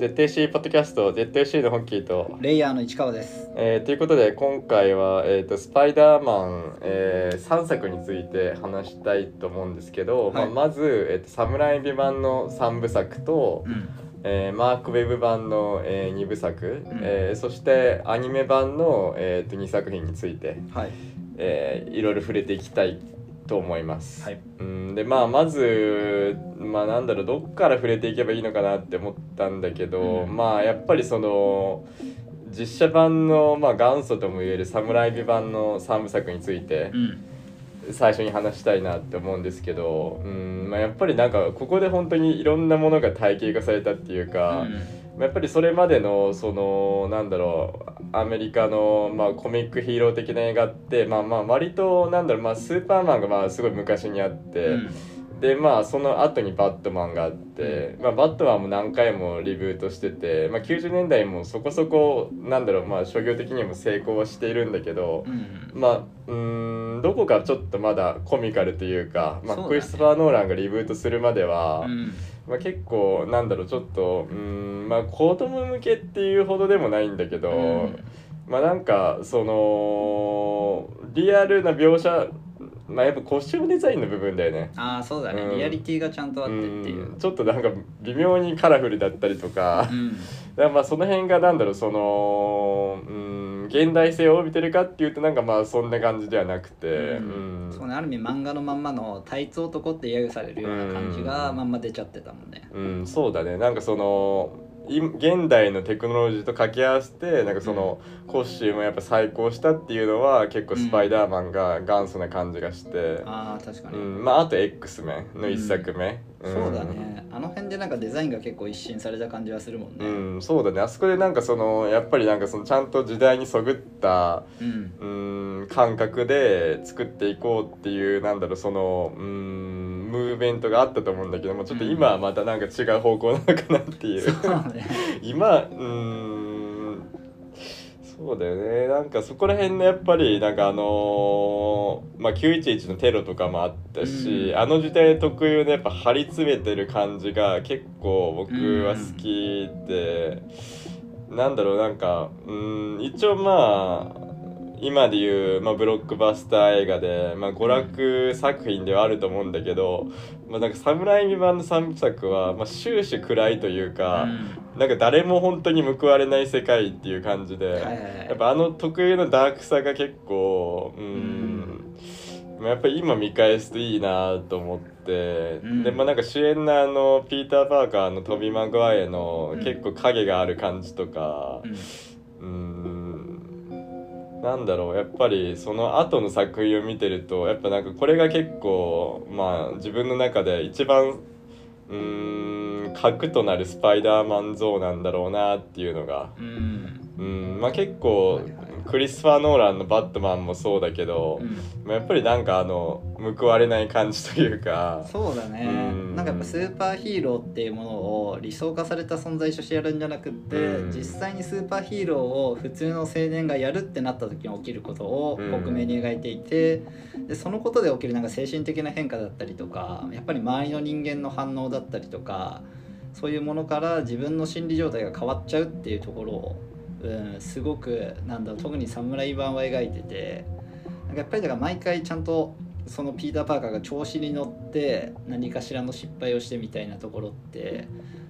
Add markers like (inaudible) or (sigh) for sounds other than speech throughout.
ZAC ポッドキャスト ZAC のホッキーと、レイヤーの市川です。えーということで今回は、えー、とスパイダーマン、え3作について話したいと思うんですけど、はいまあ、まず、えーと「サムライビ版」の3部作と、うん。えーマークウェブ版の、え2部作、んえーそしてアニメ版の、えー、と2作品について、はい。えーいろいろ触れていきたいと思います。はい。うんでまあまずまあなんだろうどっから触れていけばいいのかなって思ったんだけど、うんまあやっぱりその実写版の、まあ、元祖ともいえる「サムライビ版」の3部作についてうん。最初に話したいなって思うんですけど、うんまあ、やっぱりなんかここで本当にいろんなものが体系化されたっていうか、やっぱりそれまでのそのなんだろうアメリカの、まあ、コミックヒーロー的な映画ってまあまあ割となんだろう、まあ、スーパーマンがまあすごい昔にあって、うん。でまあその後にバットマンがあって、まあ、バットマンも何回もリブートしてて、まあ、90年代もそこそこなんだろうまあ商業的にも成功はしているんだけど、うん。まあうーんどこかちょっとまだコミカルというか、まあクリストファー・ノーランがリブートするまでは。うん。まあ、結構なんだろうちょっとうーんまあ子供向けっていうほどでもないんだけど、うん。まあなんかそのリアルな描写まあやっぱコスチュームデザインの部分だよね。ああ、そうだね、うん。リアリティがちゃんとあってっていう。うん。ちょっとなんか微妙にカラフルだったりとか,、うん。だまあその辺がなんだろうそのうん現代性を帯びてるかっていうとなんかまあそんな感じではなくて、うん。うん。そうね、ある意味漫画のまんまのタイツ男って揶揄されるような感じがうんまんま出ちゃってたもんね。うん、そうだね。なんかそのい現代のテクノロジーと掛け合わせてなんかそのコスチュームをやっぱ再興したっていうのは結構スパイダーマンが元祖な感じがして、ああ、確かに。うん。まあ、あと X メンの一作目、ん。そうだね。あの辺でなんかデザインが結構一新された感じはするもんね。うん、そうだね。あそこでなんかそのやっぱりなんかそのちゃんと時代にそぐったうん。うん感覚で作っていこうっていうなんだろうそのうんムーブメントがあったと思うんだけどもちょっと今はまたなんか違う方向なのかなっていう。そうね。(laughs) 今うーんそうだよねなんかそこら辺のやっぱりなんかあのーまあ911のテロとかもあったし、うんあの時代特有のやっぱ張り詰めてる感じが結構僕は好きで、なんだろうなんかうん一応まあ今でいう、まあ、ブロックバスター映画で、まあ、娯楽作品ではあると思うんだけど、まあ、なんか侍未版の3部作は、まあ、終始暗いというか、なんか誰も本当に報われない世界っていう感じで、やっぱあの特有のダークさが結構うん、まあやっぱり今見返すといいなと思って、うん。でまあなんか主演のあのピーター・パーカーのトビー・マグワイアのうん結構影がある感じとかうん。うんなんだろうやっぱりその後の作品を見てるとやっぱなんかこれが結構まあ自分の中で一番うーん核となるスパイダーマン像なんだろうなっていうのが。うん。うんまあ結構クリスファー・ノーランのバットマンもそうだけど、うん。まあやっぱりなんかあの報われない感じというか。そうだね。うん。なんかやっぱスーパーヒーローっていうものを理想化された存在としてやるんじゃなくって、うん。実際にスーパーヒーローを普通の青年がやるってなった時に起きることをうん。克明に描いていて、でそのことで起きるなんか精神的な変化だったりとかやっぱり周りの人間の反応だったりとかそういうものから自分の心理状態が変わっちゃうっていうところを、うん、すごくなんだろう特に侍版は描いててなんかやっぱりだから毎回ちゃんとそのピーター・パーカーが調子に乗って何かしらの失敗をしてみたいなところって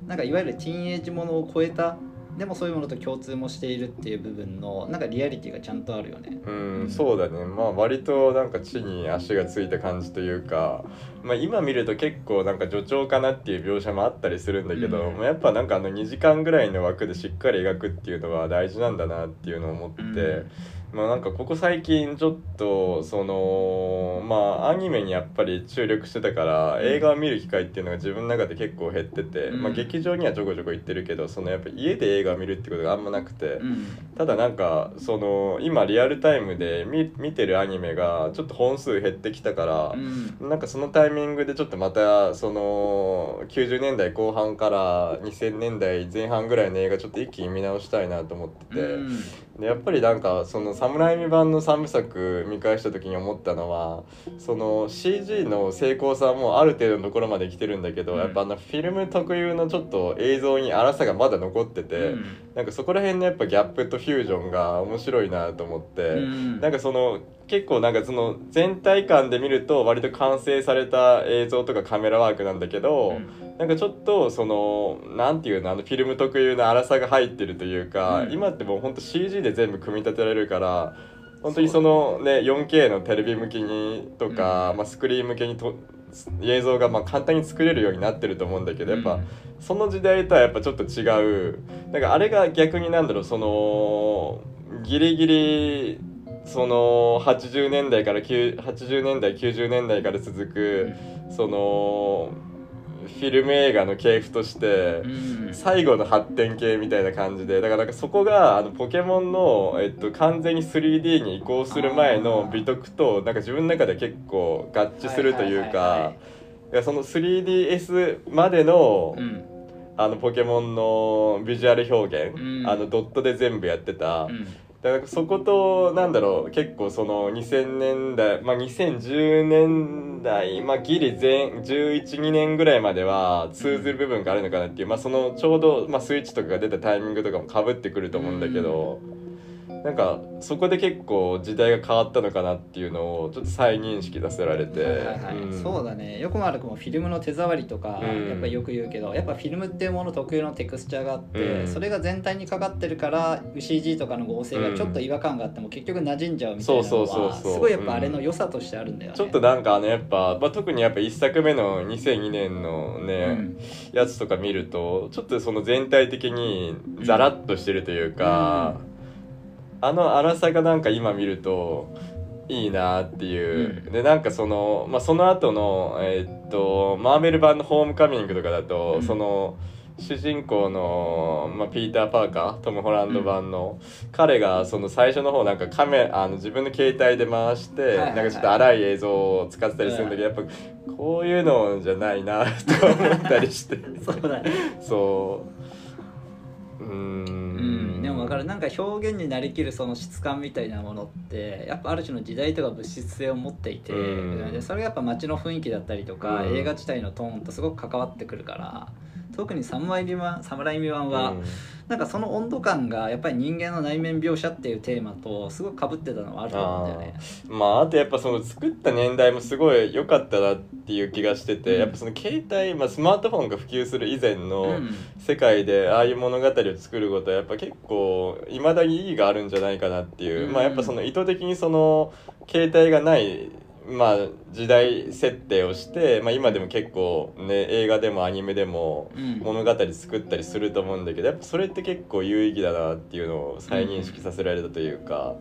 なんかいわゆるティーンエイジものを超えたでもそういうものと共通もしているっていう部分のなんかリアリティがちゃんとあるよね。うんそうだね。まあ割となんか地に足がついた感じというか、まあ、今見ると結構なんか助長かなっていう描写もあったりするんだけど、うん。まあやっぱなんかあの2時間ぐらいの枠でしっかり描くっていうのは大事なんだなっていうのを思って、うんまあなんかここ最近ちょっとそのまあアニメにやっぱり注力してたからうん。映画を見る機会っていうのが自分の中で結構減ってて、うん。まあ劇場にはちょこちょこ行ってるけどそのやっぱ家で映画を見るってことがあんまなくて。うん。ただなんかその今リアルタイムで見見てるアニメがちょっと本数減ってきたからう、ん。なんかそのタイミングでちょっとまたその90年代後半から2000年代前半ぐらいの映画ちょっと一気に見直したいなと思ってて、うん。でやっぱりなんかその侍海版の3部作見返した時に思ったのはその CG の精巧さもある程度のところまで来てるんだけど、うん。やっぱあのフィルム特有のちょっと映像に荒さがまだ残ってて、うんなんかそこら辺のやっぱギャップとフュージョンが面白いなと思って、うん。なんかその結構なんかその全体感で見ると割と完成された映像とかカメラワークなんだけど、うん。なんかちょっとそのなんていうのあのフィルム特有の粗さが入ってるというか、うん。今ってもうほんと CG で全部組み立てられるから本当にそのね 4K のテレビ向きにとか、うん。まあ、スクリーン向けにと映像がまあ簡単に作れるようになってると思うんだけどやっぱ、うん。その時代とはやっぱちょっと違う。なんかあれが逆になんだろうそのギリギリその80年代から9 80年代90年代から続く、そのフィルム映画の系譜として、うん。最後の発展系みたいな感じでだからなんかそこがあのポケモンの、えっと、完全に 3D に移行する前の美徳となんか自分の中で結構合致するというかいやその 3DS までの,、うん。あのポケモンのビジュアル表現、うん。あのドットで全部やってた。うんだからそことなんだろう結構その2000年代まあ2010年代まあギリ前1112年ぐらいまでは通ずる部分があるのかなっていうまあそのちょうど、まあ、スイッチとかが出たタイミングとかもかぶってくると思うんだけど、なんかそこで結構時代が変わったのかなっていうのをちょっと再認識させられて、はいはいはい。うん。そうだね。よくも悪くもフィルムの手触りとか、うん。やっぱりよく言うけどやっぱフィルムっていうもの特有のテクスチャーがあって、うん。それが全体にかかってるから CG とかの合成がちょっと違和感があっても結局馴染んじゃうみたいなのそうそうそうはすごいやっぱあれの良さとしてあるんだよね。ちょっとなんかあのやっぱ、まあ、特にやっぱ1作目の2002年のね、うん。やつとか見るとちょっとその全体的にザラッとしてるというか、あの粗さがなんか今見るといいなっていう、うん。でなんかその、まあ、その後のえーっとマーベル版の「ホームカミング」とかだと、うん。その主人公の、まあ、ピーター・パーカートム・ホランド版の、彼がその最初の方なんかカメあの自分の携帯で回して、はいはいはい。なんかちょっと荒い映像を使ってたりするんだけど、やっぱこういうのじゃないなとか思ったりして。(laughs) そうだね、そううーん。うん、でも分かる。なんか表現になりきるその質感みたいなものってやっぱある種の時代とか物質性を持っていて、うん。でそれがやっぱ街の雰囲気だったりとか、うん。映画自体のトーンとすごく関わってくるから特に「侍未満侍未満は」うん。なんかその温度感がやっぱり人間の内面描写っていうテーマとすごくかぶってたのはあると思うんだよね。まああとやっぱその作った年代もすごい良かったなっていう気がしてて、うん。やっぱその携帯、まあ、スマートフォンが普及する以前うのん。世界でああいう物語を作ることはやっぱ結構いまだに意義があるんじゃないかなっていう、うん。まあやっぱその意図的にその携帯がないまあ時代設定をして、まあ、今でも結構ね映画でもアニメでもうん。物語作ったりすると思うんだけどやっぱそれって結構有意義だなっていうのを再認識させられたというか、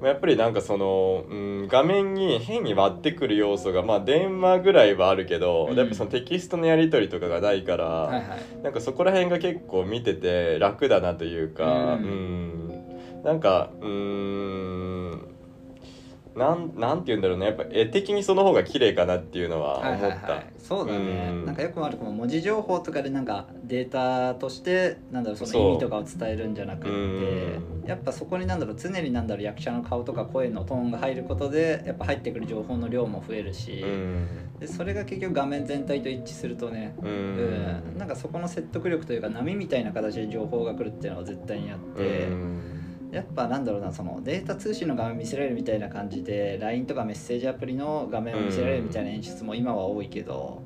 まあやっぱりなんかその、うん、画面に変に割ってくる要素がまあ電話ぐらいはあるけど、うん。やっぱそのテキストのやり取りとかがないから、はいはい。なんかそこら辺が結構見てて楽だなというか、ううん。ん、なんかうーんなんなんて言うんだろうね。やっぱ絵的にその方が綺麗かなっていうのははい思った。はい。はい、そうだね、うん。なんかよくも悪くも文字情報とかでなんかデータとしてなんだろうその意味とかを伝えるんじゃなくってうん。やっぱそこになんだろう常になんだろう役者の顔とか声のトーンが入ることでやっぱ入ってくる情報の量も増えるし、うん。でそれが結局画面全体と一致するとね、ううん。んなんかそこの説得力というか波みたいな形で情報が来るっていうのは絶対にあって。うんやっぱなんだろうなそのデータ通信の画面見せられるみたいな感じで LINE とかメッセージアプリの画面を見せられるみたいな演出も今は多いけど、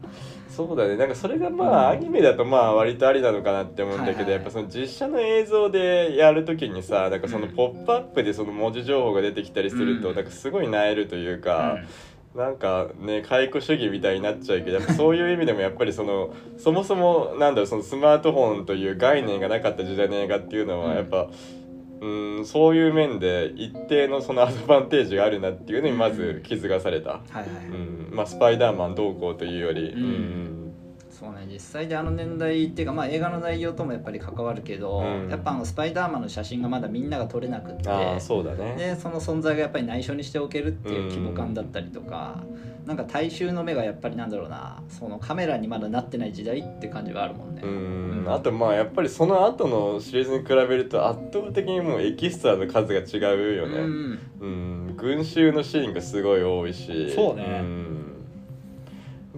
そうだね。なんかそれがまあ、うんアニメだとまあ割とありなのかなって思うんだけど、はいはい。やっぱその実写の映像でやるときにさなんかそのうんポップアップでその文字情報が出てきたりすると、うん。なんかすごいなえるというか、なんかね解雇主義みたいになっちゃうけどそういう意味でもやっぱりそのそもそもなんだろうそのスマートフォンという概念がなかった時代の映画っていうのはうん。やっぱ、うん、そういう面で一定のそのアドバンテージがあるなっていうのにまず気づかされた、はいはい、うん。まあ、スパイダーマンどうこうというより、うんそうね実際であの年代っていうかまあ映画の内容ともやっぱり関わるけど、うん。やっぱあのスパイダーマンの写真がまだみんなが撮れなくってああそうだね。でその存在がやっぱり内緒にしておけるっていう規模感だったりとか、なんか大衆の目がやっぱりなんだろうなそのカメラにまだなってない時代って感じはあるもんね。うん。あとまあやっぱりその後のシリーズに比べると圧倒的にもうエキストラの数が違うよね。うん。うん。群衆のシーンがすごい多いし。そうね。ん。や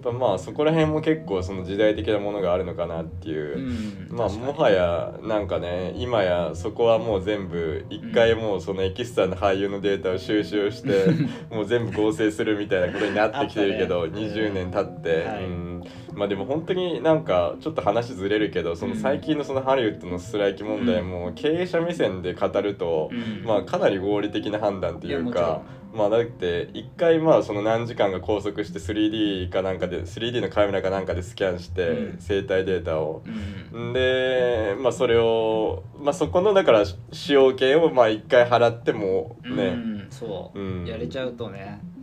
っぱまあそこら辺も結構その時代的なものがあるのかなっていう。う、ん。まあもはやなんかね今やそこはもう全部一回もうそのエキストラの俳優のデータを収集して (laughs) もう全部合成するみたいなことになってきてるけど、ね。20年経って、はい。うん。まあでも本当になんかちょっと話ずれるけどその最近のそのハリウッドのストライキ問題も経営者目線で語ると、うん。まあかなり合理的な判断っていうか。まあだって一回まあその何時間か拘束して 3D かなんかで 3D のカメラかなんかでスキャンしてうん。生体データを。うん。でまあそれをまあそこのだから使用権をまあ一回払ってもうね、ん。そう、うん。やれちゃうとね。で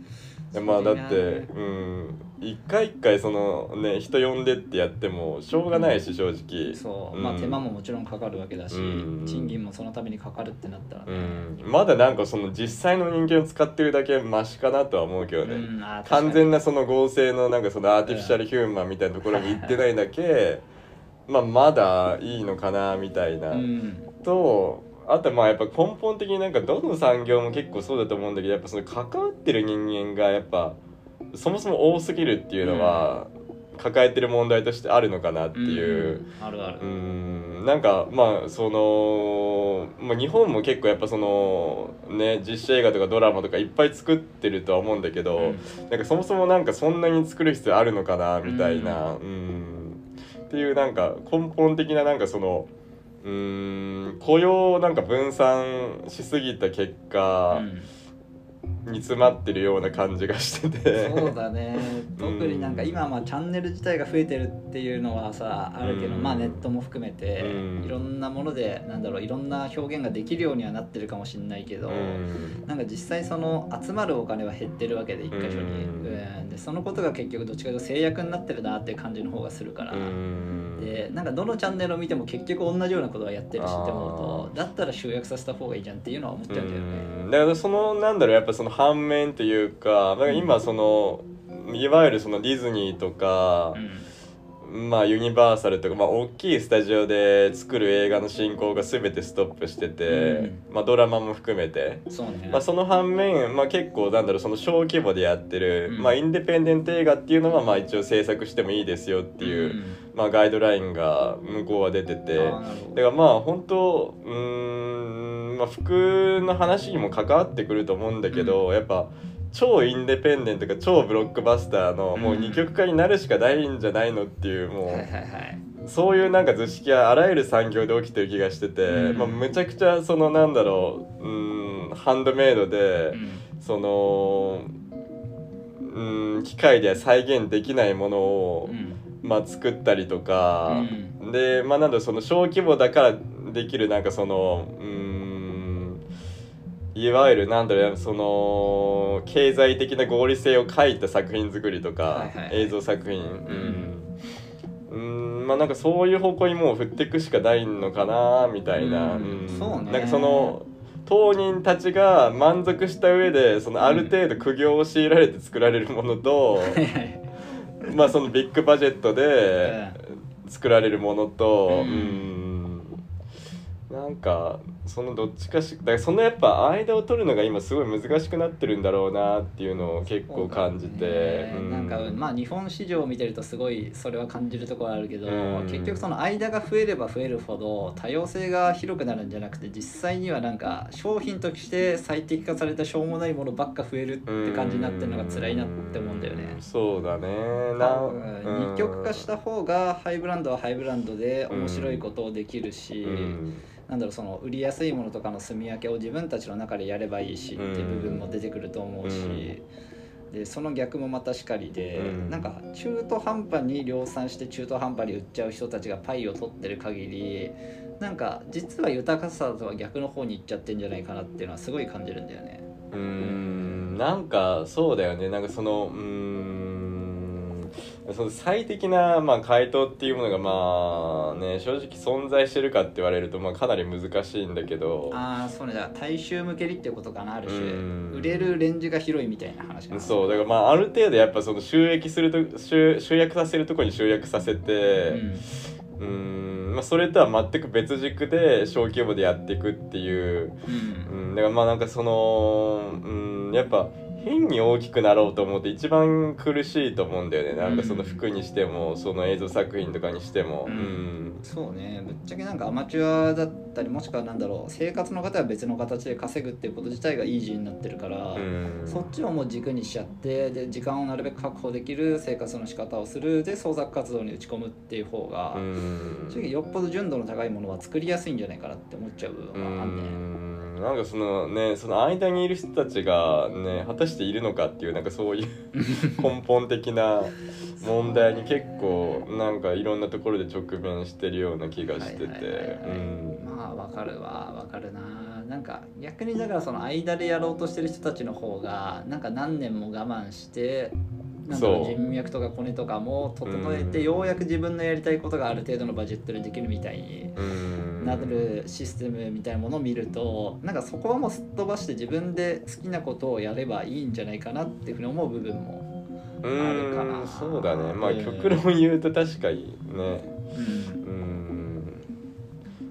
まあだってうん。一回一回そのね人呼んでってやってもしょうがないし正直。そう、ん。まあ手間ももちろんかかるわけだし、うん。賃金もそのためにかかるってなったらうね、ん。まだなんかその実際の人間を使ってるだけマシかなとは思うけどね、完全なその合成のなんかそのアーティフィシャルヒューマンみたいなところに行ってないだけまあまだいいのかなみたいな、うん。とあとまあやっぱ根本的になんかどの産業も結構そうだと思うんだけどやっぱその関わってる人間がやっぱそもそも多すぎるっていうのは抱えてる問題としてあるのかなっていう。うん。あるある、うん。なんかまあその、まあ、日本も結構やっぱそのね実写映画とかドラマとかいっぱい作ってるとは思うんだけど、なんかそもそもなんかそんなに作る必要あるのかなみたいな、うん。っていうなんか根本的ななんかそのうん雇用をなんか分散しすぎた結果うん。に詰まってるような感じがしてて。そうだね。特になんか今はまあチャンネル自体が増えてるっていうのはさあるけど、うん。まあネットも含めて、うん。いろんなものでなんだろういろんな表現ができるようにはなってるかもしれないけど、うん。なんか実際その集まるお金は減ってるわけで一箇所に、でそのことが結局どっちかというと制約になってるなっていう感じの方がするから、うん。でなんかどのチャンネルを見ても結局同じようなことはやってるしって思うとあだったら集約させた方がいいじゃんっていうのは思っちゃうんだよね。うん。だからそのなんだろうやっぱその反面というかか今そのいわゆるそのディズニーとか、まあユニバーサルとか、まあ、大きいスタジオで作る映画の進行が全てストップしてて、まあ、ドラマも含めて。うん、そうね、まあ、その反面、まあ、結構なんだろうその小規模でやってる、うん。まあ、インディペンデント映画っていうのはまあ一応制作してもいいですよっていう、ん。まあ、ガイドラインが向こうは出てて、だからまあ本当うーん、まあ、服の話にも関わってくると思うんだけど、やっぱ超インデペンデントか超ブロックバスターのもううん二極化になるしかないんじゃないのっていうもう、はいはいはい。そういうなんか図式はあらゆる産業で起きてる気がしてて、うん。まあ、むちゃくちゃそのなんだろううーんハンドメイドで、うん。そのうーん機械では再現できないものを、うん。まあ、作ったりとか、うでまあなんだろうその小規模だからできるなんかそのうーんいわゆるなんだろうその経済的な合理性を書いた作品作りとか、はいはいはい。映像作品。うん。うん。まあなんかそういう方向にもう振っていくしかないのかなみたいな、うん。うね。なんかその当人たちが満足した上でそのある程度苦行を強いられて作られるものと、はいはい。まあそのビッグバジェットで作られるものと、ううんん、なんかそのどっちかしだからそのやっぱ間を取るのが今すごい難しくなってるんだろうなっていうのを結構感じて、ね。うん。なんかまあ日本市場を見てるとすごいそれは感じるところあるけど、うん結局その間が増えれば増えるほど多様性が広くなるんじゃなくて実際にはなんか商品として最適化されたしょうもないものばっか増えるって感じになってるのが辛いなって思うんだよね。う。そうだね。なうん。二極化した方がハイブランドはハイブランドで面白いことをできるし、うんなんだろうその売りやすいものとかの住み分けを自分たちの中でやればいいしっていう部分も出てくると思うし、でその逆もまたしかりで、うん。なんか中途半端に量産して中途半端に売っちゃう人たちがパイを取ってる限りなんか実は豊かさとは逆の方に行っちゃってんじゃないかなっていうのはすごい感じるんだよね。うーん。なんかそうだよね。なんかそのうーんその最適な、まあ、回答っていうものがまあね正直存在してるかって言われると、まあ、かなり難しいんだけど。ああそうねだ大衆向けにっていうことかなある種。うん。売れるレンジが広いみたいな話かな。そうだからまあある程度やっぱその収益すると集集約させるところに集約させてうーんまあそれとは全く別軸で小規模でやっていくっていう。うん。うん、だからまあなんかその、うん、やっぱ変に大きくなろうと思って一番苦しいと思うんだよね。なんかその服にしてもその映像作品とかにしても。ううん。ん、そうね。ぶっちゃけなんかアマチュアだったりもしくはなんだろう生活の方は別の形で稼ぐっていうこと自体がイージーになってるから、うん。そっちをもう軸にしちゃってで時間をなるべく確保できる生活の仕方をするで創作活動に打ち込むっていう方が、うん。正直よっぽど純度の高いものは作りやすいんじゃないかなって思っちゃう部う分はあん。ね。んなんかそのねその間にいる人たちがね果たしているのかっていうなんかそういう (laughs) 根本的な問題に結構なんかいろんなところで直面してるような気がしてて。まあわかるわわかるな。なんか逆にだからその間でやろうとしてる人たちの方がなんか何年も我慢してなんだろうそう。人脈とかコネとかも整えてうん。ようやく自分のやりたいことがある程度のバジェットでできるみたいにうん。なるシステムみたいなものを見るとなんかそこはもうすっ飛ばして自分で好きなことをやればいいんじゃないかなっていうふうに思う部分も、うあるかな。そうだね。まあうん極論言うと確かにね。うん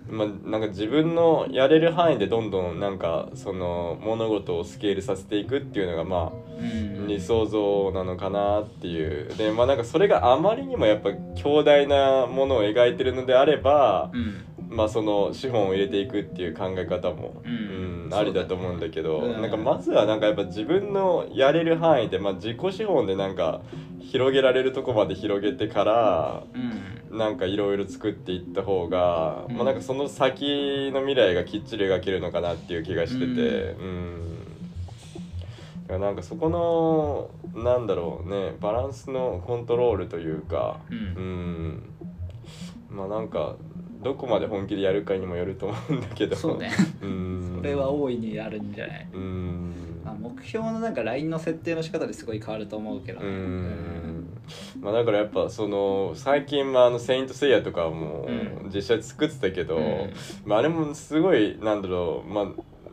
まあなんか自分のやれる範囲でどんどんなんかその物事をスケールさせていくっていうのがまうん。あ理想像なのかなっていう。でまあなんかそれがあまりにもやっぱ強大なものを描いてるのであればうん。まあその資本を入れていくっていう考え方も、うん。うんありだと思うんだけどなんかまずはなんかやっぱ自分のやれる範囲で、まあ、自己資本でなんか広げられるとこまで広げてからうんなんかいろいろ作っていった方が、うん。まあなんかその先の未来がきっちり描けるのかなっていう気がしててうん、だからなんかそこのなんだろうねバランスのコントロールというかうん。うん。まあなんかどこまで本気でやるかにもよると思うんだけど。そうね。うん。それは大いにあるんじゃない、うん。まあ、目標のなんか LINE の設定の仕方ですごい変わると思うけどうねんまあだからやっぱその最近まああの「セイント・セイヤ」とかもうん。実際作ってたけど、うん。まああれもすごいなんだろうまあ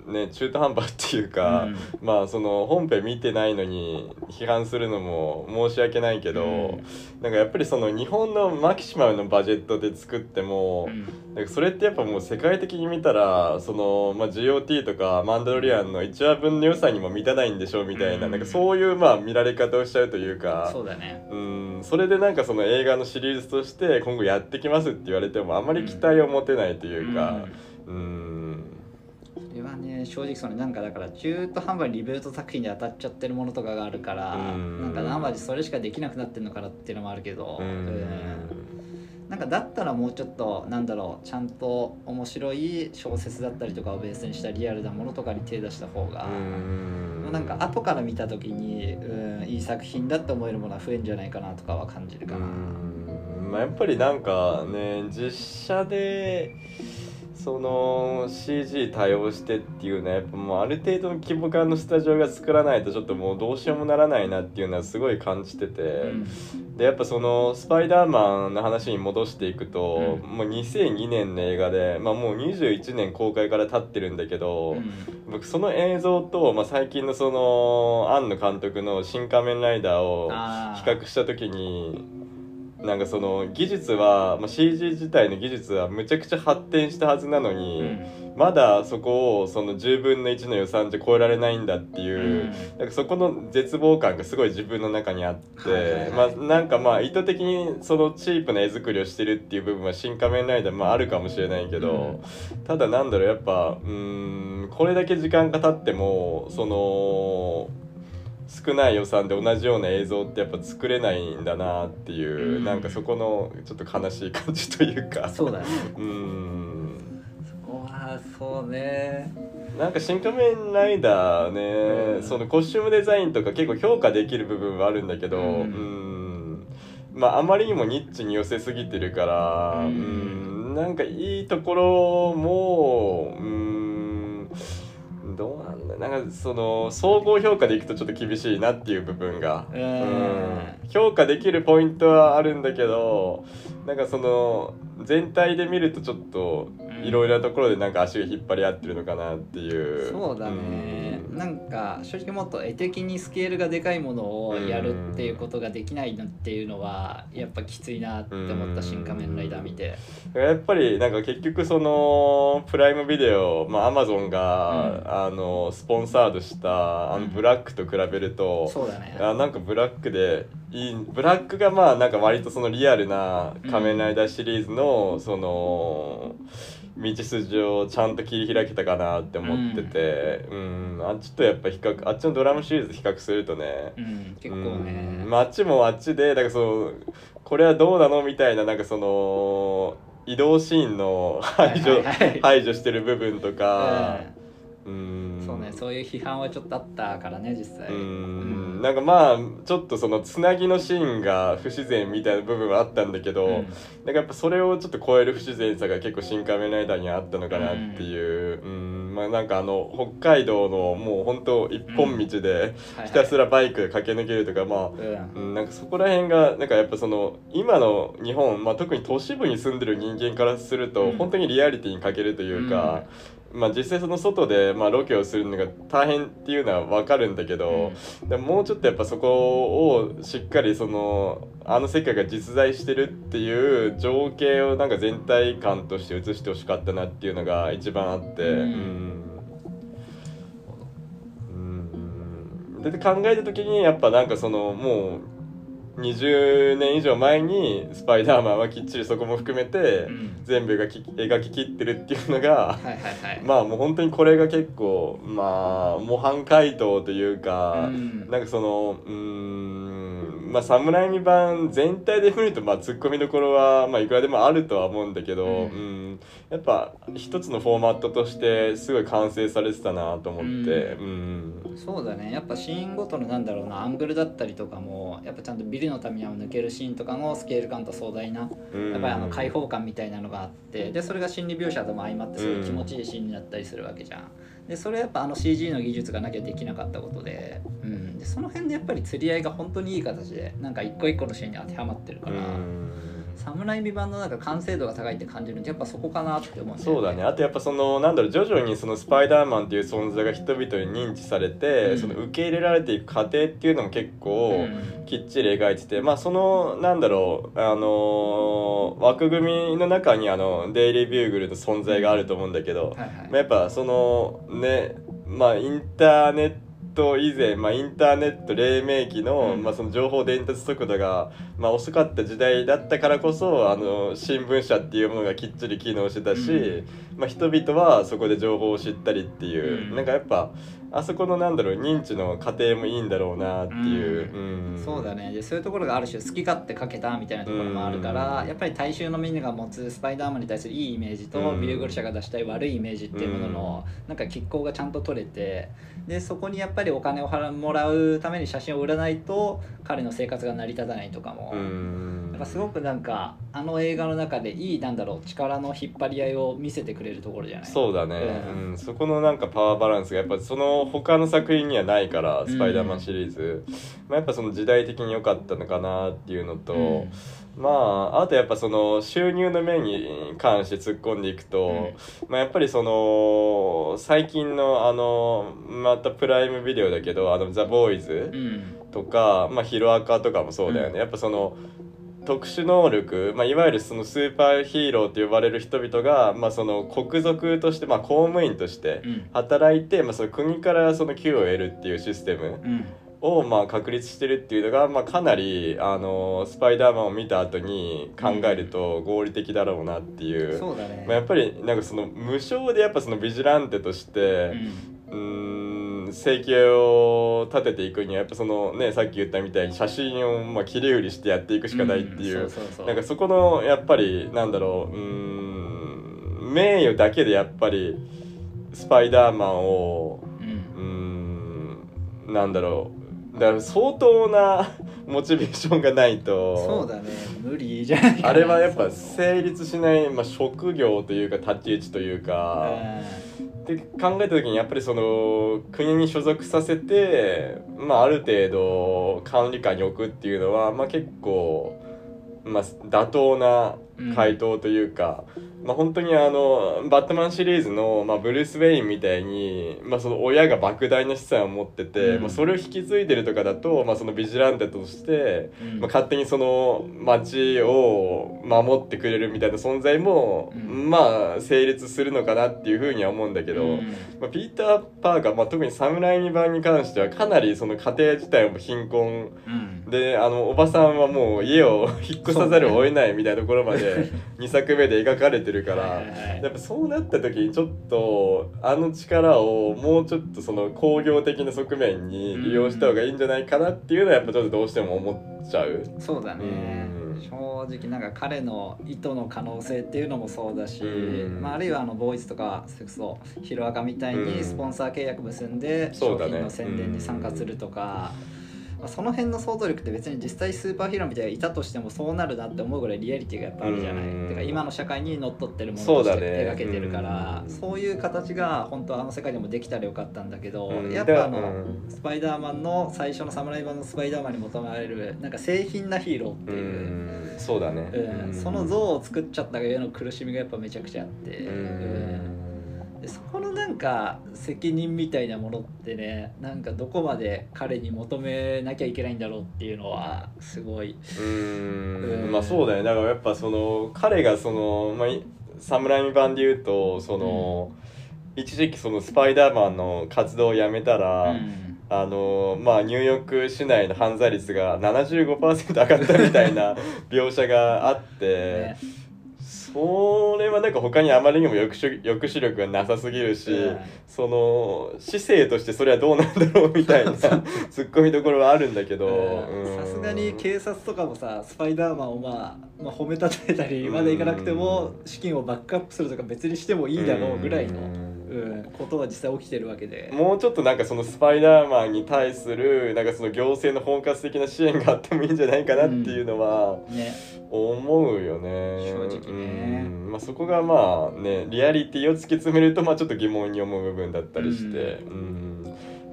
ね中途半端っていうか、まあその本編見てないのに批判するのも申し訳ないけど、うん。なんかやっぱりその日本のマキシマムのバジェットで作っても、うん。なんかそれってやっぱもう世界的に見たらその、まあ、GOT とかマンダロリアンの1話分の良さにも満たないんでしょうみたいな,、うん。なんかそういうまあ見られ方をしちゃうというかそうだね。うん。それでなんかその映画のシリーズとして今後やってきますって言われてもあまり期待を持てないというかうんはね正直そのなんかだから中途半端にリブート作品で当たっちゃってるものとかがあるからうん。なんか生地それしかできなくなってるのかなっていうのもあるけどなんかだったらもうちょっとなんだろうちゃんと面白い小説だったりとかをベースにしたリアルなものとかに手出した方がなんか後から見た時にうんいい作品だって思えるものは増えるんじゃないかなとかは感じるかな。うん。まあ、やっぱりなんかね実写でその CG 対応してっていうのはやっぱもうある程度の規模感のスタジオが作らないとちょっともうどうしようもならないなっていうのはすごい感じてて、うん。でやっぱそのスパイダーマンの話に戻していくと、うん。もう2002年の映画で、まあ、もう21年公開から経ってるんだけど、うん。僕その映像と、まあ、最近のその庵野監督の「新仮面ライダー」をあ比較した時になんかその技術は、まあ、CG 自体の技術はむちゃくちゃ発展したはずなのーに、うん。まだそこをその10分の1の予算じゃ超えられないんだっていう、なんかそこの絶望感がすごい自分の中にあって、はいはいまあはいなんかまあ意図的にそのチープな絵作りをしてるっていう部分は「新仮面ライダー」まああるかもしれないけど、ただなんだろうやっぱうーんこれだけ時間が経ってもその少ない予算で同じような映像ってやっぱ作れないんだなっていう、うん。なんかそこのちょっと悲しい感じというか。そうだね。うーん。そこはそうね。なんか「新仮面ライダーね」うん。そのコスチュームデザインとか結構評価できる部分はあるんだけどううん。んまああまりにもニッチに寄せすぎてるからううんん。なんかいいところもうんなんかその総合評価でいくとちょっと厳しいなっていう部分が。うん。うん。評価できるポイントはあるんだけどなんかその全体で見るとちょっといろいろなところでなんか足が引っ張り合ってるのかなっていう。そうだね、なんか正直もっと絵的にスケールがでかいものをやるっていうことができないのっていうのはやっぱきついなって思った「新仮面ライダー」見てやっぱりなんか結局そのプライムビデオまあアマゾンが、うん。あのスポンサードしたあのうん。ブラックと比べると、そうだね。あなんかブラックでいいブラックがまあなんか割とそのリアルな「仮面ライダー」シリーズのその道筋をちゃんと切り開けたかなって思ってて、うん。あっちとやっぱ比較あっちのドラムシリーズと比較するとね、うん結構ね。うん。まあ、あっちもあっちでなんかそのこれはどうなのみたいななんかその移動シーンの排除、はいはいはい。排除してる部分とか、うんそうねそういう批判はちょっとあったからね実際。うん。なんかまあちょっとそのつなぎのシーンが不自然みたいな部分はあったんだけど、うん。なんかやっぱそれをちょっと超える不自然さが結構「新仮面ライダー」にはあったのかなっていう、うん。まあなんかあの北海道のもう本当一本道ではいひたすらバイクで駆け抜けるとか、まあうん。うん、なんかそこら辺がなんかやっぱその今の日本、まあ、特に都市部に住んでる人間からすると、うん。本当にリアリティに欠けるというか、まあ、実際その外でまあロケをするのが大変っていうのは分かるんだけど、でももうちょっとやっぱそこをしっかりそのあの世界が実在してるっていう情景をなんか全体感として映してほしかったなっていうのが一番あって。うん。うん。うん。で考えた時にやっぱなんかそのもう20年以上前にスパイダーマンはきっちりそこも含めてうん。全部描き描き切ってるっていうのがはいはいはい。まあもう本当にこれが結構まあ模範解答というか、うん。なんかそのうーんまあ侍未版全体で見るとまあツッコミどころはまあいくらでもあるとは思うんだけど、ううん。んやっぱ一つのフォーマットとしてすごい完成されてたなと思って、うん。そうだね。やっぱシーンごとのなんだろうなアングルだったりとかもやっぱちゃんとビルのために抜けるシーンとかのスケール感と壮大なうん。やっぱりあの開放感みたいなのがあってでそれが心理描写とも相まってすごい気持ちいいシーンになったりするわけじゃん。でそれはやっぱあの CG の技術がなきゃできなかったことで,、うん、でその辺でやっぱり釣り合いが本当にいい形でなんか一個一個のシーンに当てはまってるから。うん。侍未版のなんか完成度が高いって感じるのってやっぱそこかなって思うんだよそうだね。あとやっぱそのなんだろう徐々にそのスパイダーマンっていう存在が人々に認知されて、うん。その受け入れられていく過程っていうのも結構、うん。きっちり描いててまあそのなんだろうあのー枠組みの中にあのデイリービューグルの存在があると思うんだけど、はいはい。まあ、やっぱそのねまあインターネット以前、まあ、インターネット黎明期の,、うん。まあその情報伝達速度が、まあ、遅かった時代だったからこそあの新聞社っていうものがきっちり機能してたし、うまあ、人々はそこで情報を知ったりっていう、うん。なんかやっぱあそこのなんだろう認知の過程もいいんだろうなっていう。うん。そうだね。でそういうところがある種好き勝手かけたみたいなところもあるから、うん。やっぱり大衆のみんなが持つスパイダーマンに対するいいイメージと、うん。ビルグル社が出したい悪いイメージっていうものの、なんか拮抗がちゃんと取れてでそこにやっぱりお金を払うもらうために写真を売らないと彼の生活が成り立たないとかも。うんなんかすごくなんかあの映画の中でいいなんだろう力の引っ張り合いを見せてくれるところじゃない？そうだね、うん。うん。そこのなんかパワーバランスがやっぱその他の作品にはないから「スパイダーマン」シリーズ、まあ、やっぱその時代的に良かったのかなっていうのと、うん。まああとやっぱその収入の面に関して突っ込んでいくと、まあ、やっぱりその最近のあのまたプライムビデオだけど「あのザ・ボーイズうん。とか、まあ、ヒロアカとかもそうだよね、うん。やっぱその特殊能力、まあ、いわゆるそのスーパーヒーローと呼ばれる人々が、まあ、その国族として、まあ、公務員としてうん。働いて、まあ、その国からその給与を得るっていうシステムうん。を、まあ、確立してるっていうのが、まあ、かなりあのスパイダーマンを見た後に考えると合理的だろうなっていう。そうだね、まあ、やっぱりなんかその無償でやっぱそのビジランテとして、うん。うーん生計を立てていくにはやっぱそのねさっき言ったみたいに写真をまあ切り売りしてやっていくしかないっていう,、なんかそこのやっぱりなんだろううーん名誉だけでやっぱりスパイダーマンをうん。なんだろう。だから相当なモチベーションがないとそうだね。無理じゃあれはやっぱ成立しない、まあ、職業というか立ち位置というか。うんって考えた時にやっぱりその国に所属させて、まあ、ある程度管理下に置くっていうのは、まあ、結構、まあ、妥当な回答というか、まあ、本当にあのバットマンシリーズの、まあ、ブルース・ウェインみたいに、まあ、その親が莫大な資産を持ってて、うん。まあ、それを引き継いでるとかだと、まあ、そのビジランテとして、うん。まあ、勝手にその町を守ってくれるみたいな存在も、うん。まあ成立するのかなっていうふうには思うんだけど、うん。まあ、ピーター・パーカー、まあ、特に侍未版に関してはかなりその家庭自体も貧困うん。であのおばさんはもう家を引っ越さざるを得ないみたいなところまで (laughs) 2作目で描かれてるからはいはいはい。やっぱそうなった時にちょっとあの力をもうちょっとその工業的な側面に利用した方がいいんじゃないかなっていうのはやっぱちょっとどうしても思っちゃう。そうだね。うん。正直なんか彼の意図の可能性っていうのもそうだし、うん。まあ、あるいはあのボーイズとかそれこそヒロアカみたいにうん。スポンサー契約結んで商品の宣伝に参加するとか。まあ、その辺の想像力って別に実際スーパーヒーローみたいにいたとしてもそうなるなって思うぐらいリアリティがやっぱあるじゃない、うん。てか今の社会にのっとってるものとしてけてるからうん。そういう形が本当はあの世界でもできたらよかったんだけど、うん。やっぱあの、うん。スパイダーマンの最初の侍版のスパイダーマンに求められるなんか製品なヒーローってういう、ん。そうだね、うん。その像を作っちゃったがゆえの苦しみがやっぱめちゃくちゃあって、ううんそこのなんか責任みたいなものってねなんかどこまで彼に求めなきゃいけないんだろうっていうのはすごい、うん。ん。まあそうだよね。だからやっぱその彼がその、まあ、い侍版で言うとその、一時期そのスパイダーマンの活動をやめたら、うん。あのまあニューヨーク市内の犯罪率が75%上がったみたいな描写があって、(laughs) ねそれはなんか他にあまりにも抑止抑止力がなさすぎるし、うん。その市政としてそれはどうなんだろうみたいな (laughs) ツッコミどころはあるんだけどうん。さすがに警察とかもさスパイダーマンをまあ、まあ、褒めたたえたりまでいかなくても資金をバックアップするとか別にしてもいいだろうぐらいの、うん、ことは実際起きてるわけで。もうちょっとなんかそのスパイダーマンに対するなんかその行政の包括的な支援があってもいいんじゃないかなっていうのはね。思うよね。正直ね。うん。まあ、そこがまあねリアリティを突き詰めるとまあちょっと疑問に思う部分だったりして。うん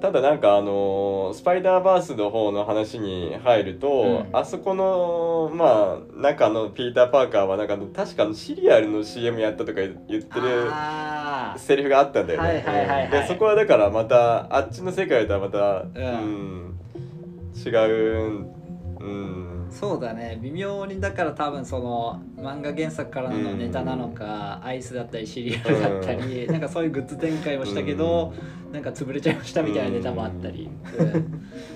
ただなんかあのースパイダーバースの方の話に入ると、うん。あそこのまあ中のピーター・パーカーはなんか確かシリアルの CM やったとか言ってるセリフがあったんだよね。でそこはだからまたあっちの世界とはまた、ううん。違う、うん、そうだね。微妙にだから多分その漫画原作からのネタなのか、アイスだったりシリアルだったり、なんかそういうグッズ展開をしたけど、なんか潰れちゃいましたみたいなネタもあったり、うん。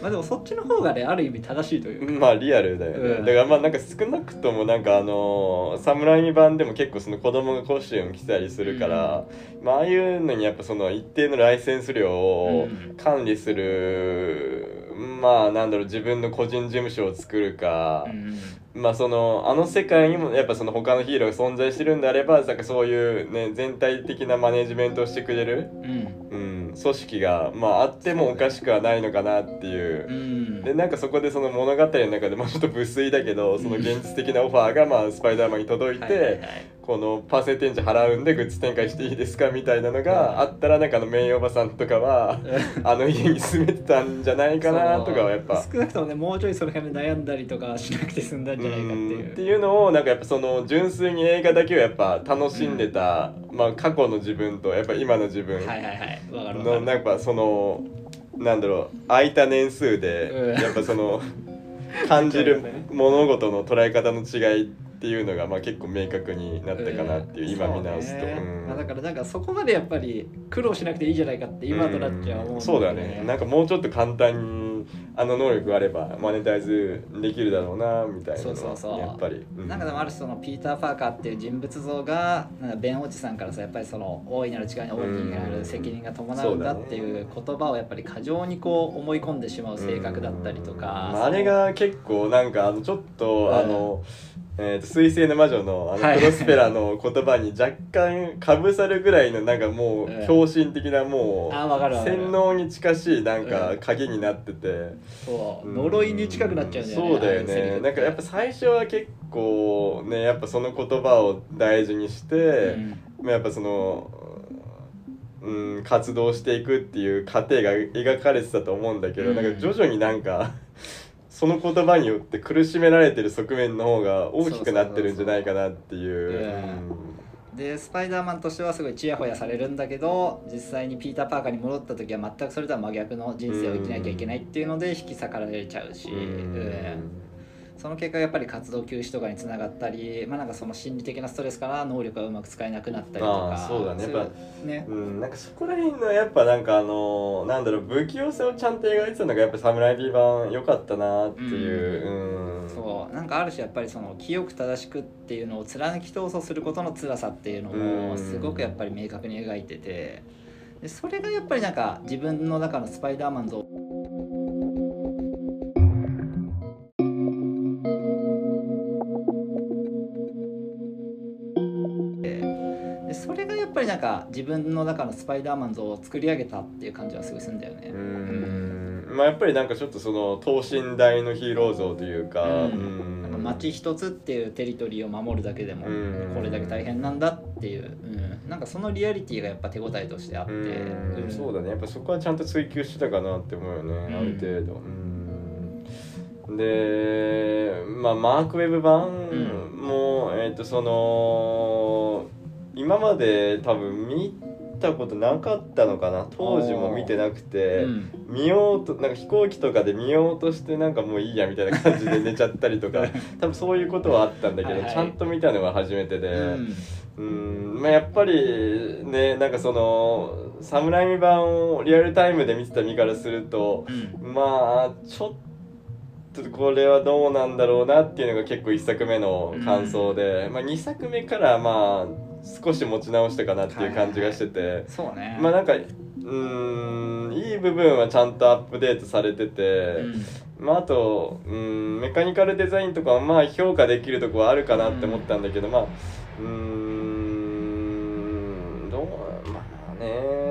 まあでもそっちの方がねある意味正しいというか、まあリアルだよね、うん。だからまあなんか少なくともなんかあのー侍版でも結構その子供がコスチューム着たりするから、まあああいうのにやっぱその一定のライセンス料をうん。管理する、まあなんだろう自分の個人事務所を作るか、うんまあそのあの世界にもやっぱその他のヒーローが存在してるんであればなんかそういうね全体的なマネジメントをしてくれる、うん。うん、組織がまああってもおかしくはないのかなっていう。う。ん。でなんかそこでその物語の中でもうちょっと無粋だけどその現実的なオファーがまあスパイダーマンに届いて、はいはいはい。このパーセンテージ払うんでグッズ展開していいですかみたいなのがあったらなんかあの名誉おばさんとかはあの家に住めてたんじゃないかなとかはやっぱ。少なくともねもうちょいその辺で悩んだりとかしなくて済んだんじゃないかっていううん。っていうのをなんかやっぱその純粋に映画だけをやっぱ楽しんでた、まあ過去の自分とやっぱ今の自分のるなんかそのなんだろう空いた年数でうん。やっぱその感じる物事の捉え方の違いっていうのがまあ結構明確になったかなっていう、うん。今見直すと。そうん。まあ、だからなんかそこまでやっぱり苦労しなくていいじゃないかって今となっちゃ思うん。そうだね。なんかもうちょっと簡単にあの能力があればマネタイズできるだろうなみたいなそうそうそう。やっぱり、うなんかでもある種そのピーター・パーカーっていう人物像がなんかベン・オチさんからさやっぱりその大いなる力に大きなる責任が伴うんだっていう言葉をやっぱり過剰にこう思い込んでしまう性格だったりとか。まあ、あれが結構なんかあのちょっと、うんあのえーと水星の魔女のあはい。のプロスペラの言葉に若干かぶさるぐらいのなんかもううん。狂信的なもう洗脳に近しいなんうん。か鍵になってて、そう。うん。呪いに近くなっちゃうんだよねそうだよね。なんかやっぱ最初は結構ねやっぱその言葉を大事にして、うん。まあやっぱそのうん、活動していくっていう過程が描かれてたと思うんだけど、うん。なんか徐々になんかその言葉によって苦しめられてる側面の方が大きくなってるんじゃないかなっていう。でスパイダーマンとしてはすごいチヤホヤされるんだけど実際にピーター・パーカーに戻った時は全くそれとは真逆の人生を生きなきゃいけないっていうので引き裂かれちゃうし、うん。うんその結果やっぱり活動休止とかにつながったり、まあ、なんかその心理的なストレスから能力がうまく使えなくなったりとかそうだね。いやっね。うん、なんかそこら辺のやっぱなんかあのなんだろう不器用さをちゃんと描いてたのがやっぱ「サムライビー版」良かったなっていう、うん。そう。なんかある種やっぱりその清く正しくっていうのを貫き通そうすることの辛さっていうのうん。をすごくやっぱり明確に描いてて。でそれがやっぱりなんか自分の中のスパイダーマン像なんか自分の中のスパイダーマン像を作り上げたっていう感じはすごいするんだよね。うん。まあやっぱりなんかちょっとその等身大のヒーロー像というか、うん。うん。なんか街一つっていうテリトリーを守るだけでもうん。これだけ大変なんだっていう、うん、なんかそのリアリティがやっぱ手応えとしてあって、うん。うん。そうだね。やっぱそこはちゃんと追求してたかなって思うよね、ん。ある程度。うん。でまあマークウェブ版も、えっ、とその今まで多分見たことなかったのかな。当時も見てなくて、うん。見ようとなんか飛行機とかで見ようとしてなんかもういいやみたいな感じで寝ちゃったりとか。多分そういうことはあったんだけどはいはい。ちゃんと見たのは初めてで。うん。うん。まあ、やっぱりねなんかその侍版をリアルタイムで見てた身からするとうん。まあちょっとこれはどうなんだろうなっていうのが結構1作目の感想で、まあ、2作目からまあ少し持ち直したかなっていう感じがしてて、そうね。まあなんかうーんいい部分はちゃんとアップデートされてて。まあ、あと、うん、メカニカルデザインとかはまあ評価できるとこはあるかなって思ったんだけど、まあうーんどうまあね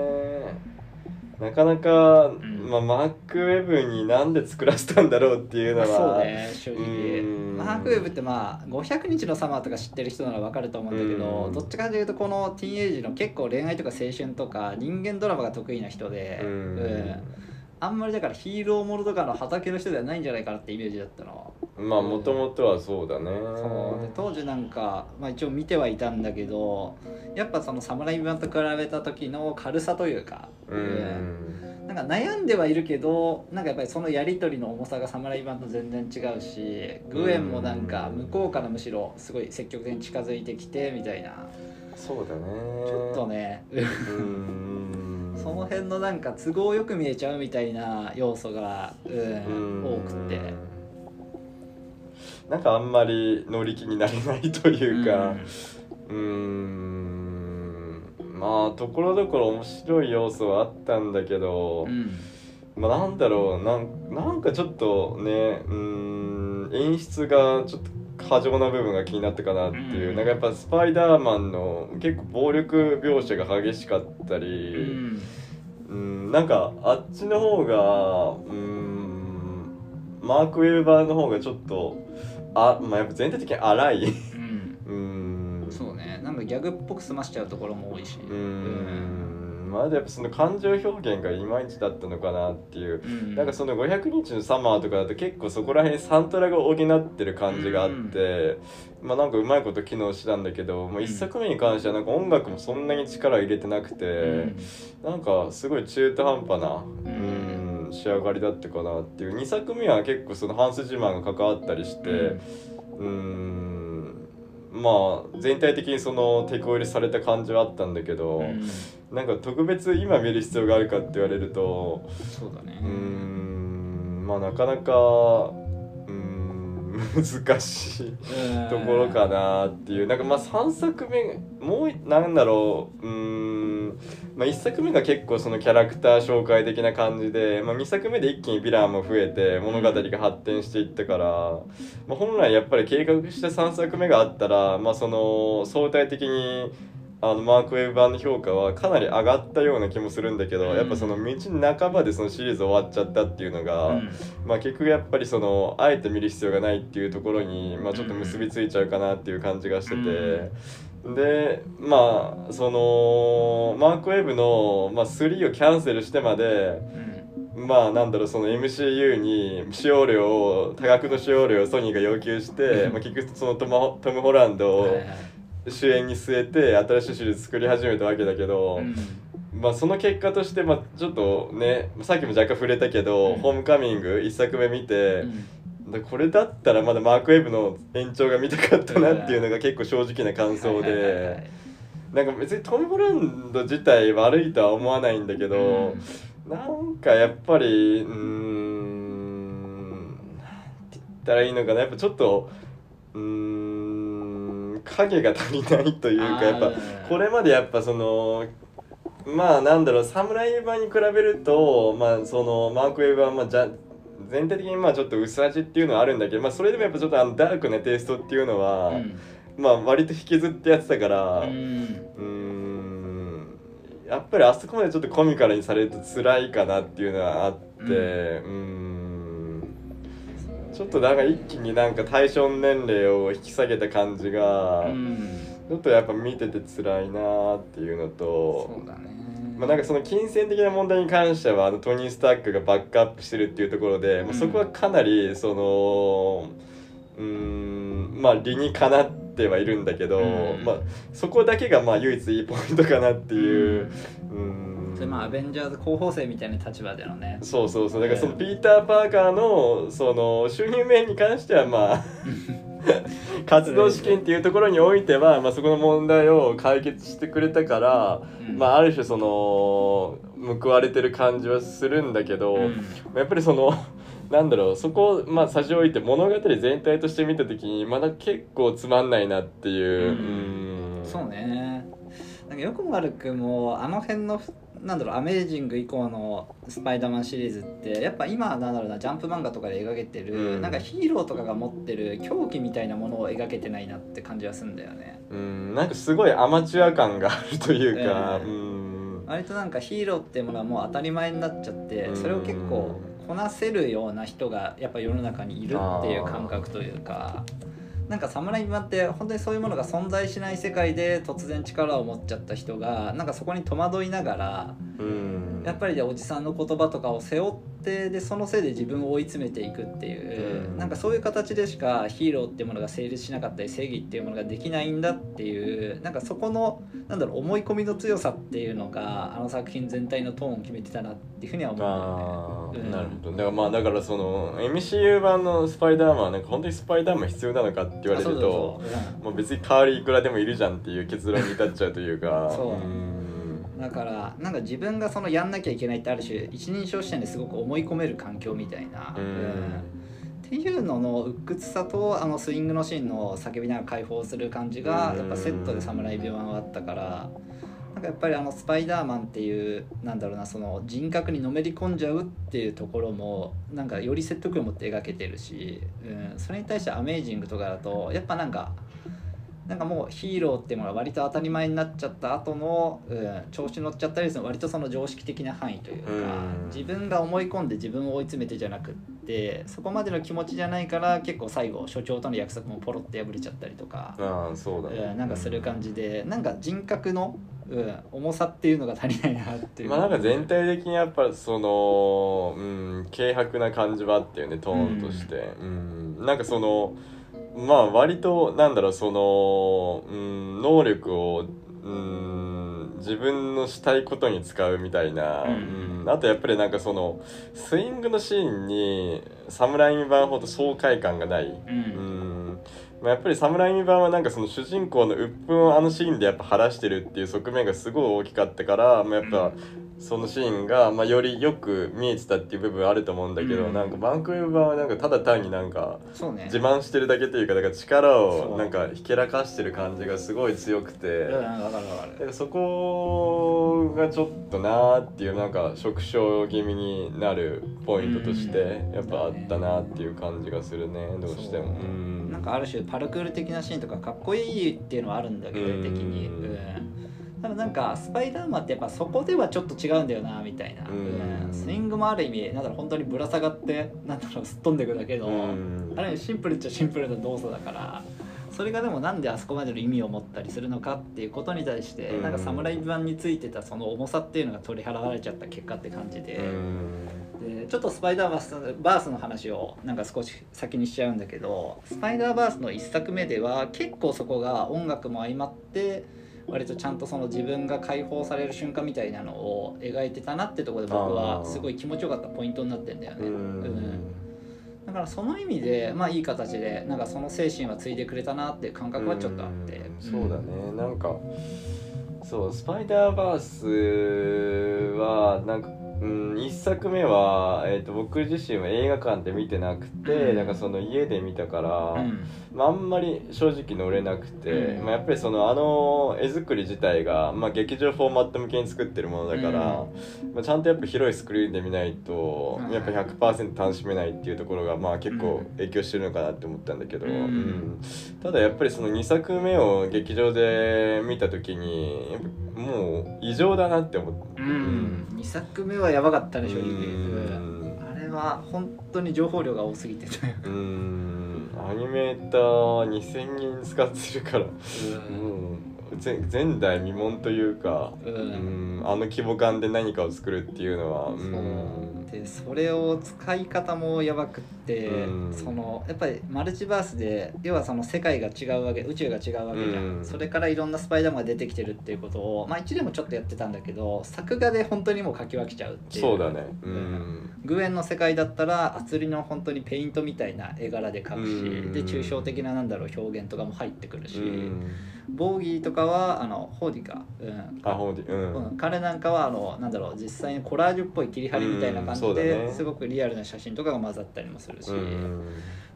なかなか、ん。まあ、マークウェブになんで作らせたんだろうっていうのは、まあそうね正直。うん。マークウェブってまあ500日のサマーとか知ってる人なら分かると思うんだけどうん。どっちかというとこのティーンエイジの結構恋愛とか青春とか人間ドラマが得意な人でうん。うん。あんまりだからヒーローものとかの畑の人ではないんじゃないかなってイメージだったのまあもともとはそうだね。そう。で当時なんか、まあ、一応見てはいたんだけどやっぱその侍版と比べた時の軽さというか、うん。なんか悩んではいるけどなんかやっぱりそのやり取りの重さが侍版と全然違うしグエンもなんか向こうからむしろすごい積極的に近づいてきてみたいな。そうだね。ちょっとね。うん。(laughs) その辺のなんか都合よく見えちゃうみたいな要素が、うん、多くて。なんかあんまり乗り気になれないというかうーん。まあところどころ面白い要素はあったんだけど、うん。まあなんだろうなんなんかちょっとねうーん演出がちょっと過剰な部分が気になったかなっていう、うん。なんかやっぱスパイダーマンの結構暴力描写が激しかったうり、ん。うん、なんかあっちの方がうんマークウェブ版の方がちょっとあ、まあ、やっぱ全体的に荒い。うん。うん。そうね。なんかギャグっぽく済ましちゃうところも多いし。うん。まだやっぱその感情表現がいまいちだったのかなっていう。うん。なんかその500日のサマーとかだと結構そこら辺サントラが補ってる感じがあって、まあなんかうまいこと機能してたんだけど、もう1作目に関してはなんか音楽もそんなに力を入れてなくて、うん。なんかすごい中途半端な、うんうん、仕上がりだったかなっていう。2作目は結構そのハンス・ジマンが関わったりしてうん。まあ全体的にその手こ入れされた感じはあったんだけど、うん。なんか特別今見る必要があるかって言われるとそうだね。うーん。まあなかなか難しいところかなっていう。なんかまあ3作目もうなんだろう。うーん、まあ、1作目が結構そのキャラクター紹介的な感じで、まあ、2作目で一気にヴィランも増えて物語が発展していったから、まあ、本来やっぱり計画した3作目があったら、まあ、その相対的にあのマークウェブ版の評価はかなり上がったような気もするんだけど、うん。やっぱその道半ばでそのシリーズ終わっちゃったっていうのが、うん。まあ、結局やっぱりそのあえて見る必要がないっていうところに、まあ、ちょっと結びついちゃうかなっていう感じがしてて、でまあそのマークウェブの、まあ、3をキャンセルしてまでうん。まあなんだろうその MCU に使用料を多額の使用料をソニーが要求して、まあ、結局そのトマトム・ホランドをはいはい主演に据えて新しいシリーズ作り始めたわけだけど、うん。まあその結果としてまあちょっとねさっきも若干触れたけど、うん。ホームカミング1作目見て、これだったらまだマークウェブの延長が見たかったなっていうのが結構正直な感想でなんか別にトム・ホランド自体悪いとは思わないんだけど、なんかやっぱりうーんなんて言ったらいいのかな。やっぱちょっとうーん影が足りないというかやっぱこれまでやっぱそのまあなんだろう侍版に比べるとまあそのマークウェブはまあじゃ全体的にまあちょっと薄味っていうのはあるんだけど、まあ、それでもやっぱちょっとあのダークなテイストっていうのは、うん。まあ割と引きずってやってたからううん。やっぱりあそこまでちょっとコミカルにされると辛いかなっていうのはあってうーんちょっとなんか一気になんか対象年齢を引き下げた感じがうん。ちょっとやっぱ見てて辛いなっていうのとそうだね。まあ、なんかその金銭的な問題に関してはあのトニー・スタックがバックアップしてるっていうところで、まあ、そこはかなりそのうーんまあ理にかなってはいるんだけど、うん。まあ、そこだけがまあ唯一いいポイントかなっていう。うーんそれまあアベンジャーズ候補生みたいな立場でのね。そうそうそう。だからそのピーター・パーカーのその収入面に関してはまあ (laughs) 活動資金っていうところにおいては、まあ、そこの問題を解決してくれたから、うん。まあ、ある種その報われてる感じはするんだけど、うん。やっぱりその (laughs) なんだろうそこをまあ差し置いて物語全体として見た時にまだ結構つまんないなっていう。うん。うん。そうね。なんかよくも悪くもあの辺のなんだろうアメージング以降のスパイダーマンシリーズってやっぱ今なんだろうなジャンプ漫画とかで描けてる、うん。なんかヒーローとかが持ってる狂気みたいなものを描けてないなって感じはするんだよね。うん、なんかすごいアマチュア感があるというか、ええうん。割となんかヒーローっていうものはもう当たり前になっちゃってうん。それを結構こなせるような人がやっぱ世の中にいるっていう感覚というかなんか侍版って本当にそういうものが存在しない世界で突然力を持っちゃった人がなんかそこに戸惑いながらうん。やっぱりでおじさんの言葉とかを背負ってでそのせいで自分を追い詰めていくっていう、うん。なんかそういう形でしかヒーローっていうものが成立しなかったり正義っていうものができないんだっていうなんかそこのなんだろう思い込みの強さっていうのがあの作品全体のトーンを決めてたなっていうふうには思うんだよね。なるほど。だからまあだからその MCU 版のスパイダーマンはなんか本当にスパイダーマン必要なのかって言われるともう別に代わりいくらでもいるじゃんっていう結論に至っちゃうというか。そうんだからなんか自分がそのやんなきゃいけないってある種一人称視点ですごく思い込める環境みたいな、うん。っていうのの鬱屈さとあのスイングのシーンの叫びながら解放する感じがうん。やっぱセットで侍病はあったからなんかやっぱりあのスパイダーマンっていうなんだろうなその人格にのめり込んじゃうっていうところもなんかより説得力を持って描けてるし、うん、それに対してアメージングとかだとやっぱなんかなんかもうヒーローっていうものが割と当たり前になっちゃった後の、うん、調子乗っちゃったりする割とその常識的な範囲というか、うん。自分が思い込んで自分を追い詰めてじゃなくってそこまでの気持ちじゃないから結構最後所長との約束もポロって破れちゃったりとか、ああそうだね、うん、なんかする感じでなんか人格の、うん、重さっていうのが足りないなっていう。まあなんか全体的にやっぱそのうん軽薄な感じはあったよねトーンとして。うん、なんかそのまあ割となんだろうそのうん能力をうん自分のしたいことに使うみたいな、うん。うん。あとやっぱりなんかそのスイングのシーンに侍ミ版ほど爽快感がない、ううん。んまあ、やっぱり侍ミ版はなんかその主人公の鬱憤をあのシーンでやっぱ晴らしてるっていう側面がすごい大きかったから、まあ、やっぱそのシーンが、まあ、よりよく見えてたっていう部分はあると思うんだけど、うん。なんかバンクウェブ版はなんかただ単になんか自慢してるだけというかだから力をなんかひけらかしてる感じがすごい強くて。そこがちょっとなーっていうなんか縮小気味になるポイントとしてうん。やっぱあったなっていう感じがするね。どうしても。なんかある種パルクール的なシーンとかかっこいいっていうのはあるんだけど的に、うん、ただなんかスパイダーマンってやっぱそこではちょっと違うんだよなみたいな、うん。スイングもある意味なんだろう本当にぶら下がってなんだろうすっ飛んでいくだけど、うん。ある意味シンプルっちゃシンプルな動作だからそれがでもなんであそこまでの意味を持ったりするのかっていうことに対して、うん。なんか侍版についてたその重さっていうのが取り払われちゃった結果って感じで,、うん。でちょっとスパイダーバースバースの話をなんか少し先にしちゃうんだけどスパイダーバースの1作目では結構そこが音楽も相まって割とちゃんとその自分が解放される瞬間みたいなのを描いてたなってところで僕はすごい気持ちよかったポイントになってんだよね。ううん。んだからその意味でまあいい形でなんかその精神は継いでくれたなって感覚はちょっとあって。うん。そうだね。なんかそうスパイダーバースはなんかうん、1作目は、えー、と僕自身は映画館で見てなくて、うん。なんかその家で見たから、うん。まあ、あんまり正直乗れなくて、うん。まあ、やっぱりそのあの絵作り自体が、まあ、劇場フォーマット向けに作ってるものだから、まあ、ちゃんとやっぱ広いスクリーンで見ないと、うん。やっぱ100%楽しめないっていうところが、まあ、結構影響してるのかなって思ったんだけど、ただやっぱりその2作目を劇場で見た時にもう異常だなって思って。うん、2作目はやばかったね正直、うあれは本当に情報量が多すぎて。たよ、うーん。アニメーター2000人使ってるから。もう前前代未聞というか、ううん。ん、あの規模感で何かを作るっていうのは。うんでそれを使い方もやばくって、うん。そのやっぱりマルチバースで要はその世界が違うわけ宇宙が違うわけじゃん、うん。それからいろんなスパイダーマンが出てきてるっていうことをまあ1でもちょっとやってたんだけど作画で本当にもう書き分けちゃうっていう。そうだね。うん。グエンの世界だったら厚りの本当にペイントみたいな絵柄で描くし、うん。で抽象的ななんだろう表現とかも入ってくるし、うん。ボーギーとかはあのホーディか、うん。あほんでうん、うん、彼なんかはあのなんだろう実際にコラージュっぽい切り張りみたいな感じうんそうだで、ねすごくリアルな写真とかが混ざったりもするし、うん。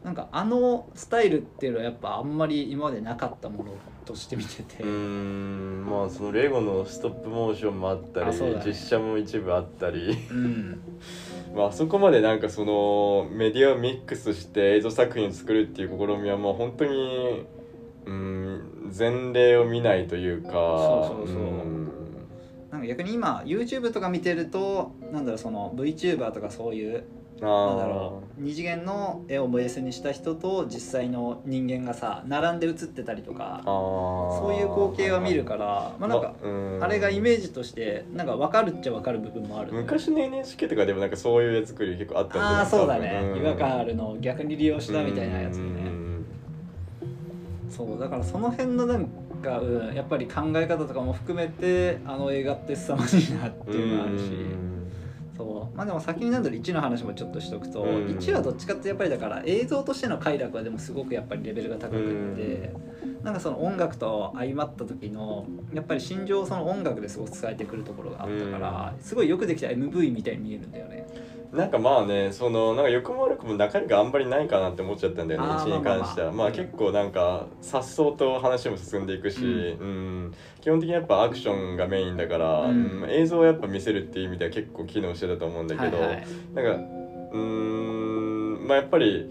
なんかあのスタイルっていうのはやっぱあんまり今までなかったものとして見てて、うん。まあそのレゴのストップモーションもあったり、ね。実写も一部あったり。うん。(laughs) まああそこまでなんかそのメディアをミックスして映像作品を作るっていう試みはもう本当にうん前例を見ないというか。そうそうそうんなんか逆に今 YouTube とか見てるとなんだろうその VTuber とかそういうあなんだろう二次元の絵をベースにした人と実際の人間がさ並んで写ってたりとかあそういう光景は見るからまあなんかうん。あれがイメージとしてなんか分かるっちゃ分かる部分もある。昔の NHK とかでもなんかそういう絵作り結構あったんじゃないああそうだね。違和感あるのを逆に利用したみたいなやつうねん。そうだからその辺のなんか、うん、やっぱり考え方とかも含めてあの映画って凄まじいなっていうのがあるし。そう。まあでも先になんだろう1の話もちょっとしとくとうん。1はどっちかってやっぱりだから映像としての快楽はでもすごくやっぱりレベルが高くってなんかその音楽と相まった時のやっぱり心情をその音楽ですごく伝えてくるところがあったからすごいよくできた MV みたいに見えるんだよね。なんかまあねそのなんか良くも悪くも中身があんまりないかなって思っちゃったんだよねあー1に関しては。まあ結構なんかさっそうと話も進んでいくし、うん。基本的にやっぱアクションがメインだから、うん。うん映像をやっぱ見せるっていう意味では結構機能してたと思うんだけど、はいはい。なんかうーんまあやっぱり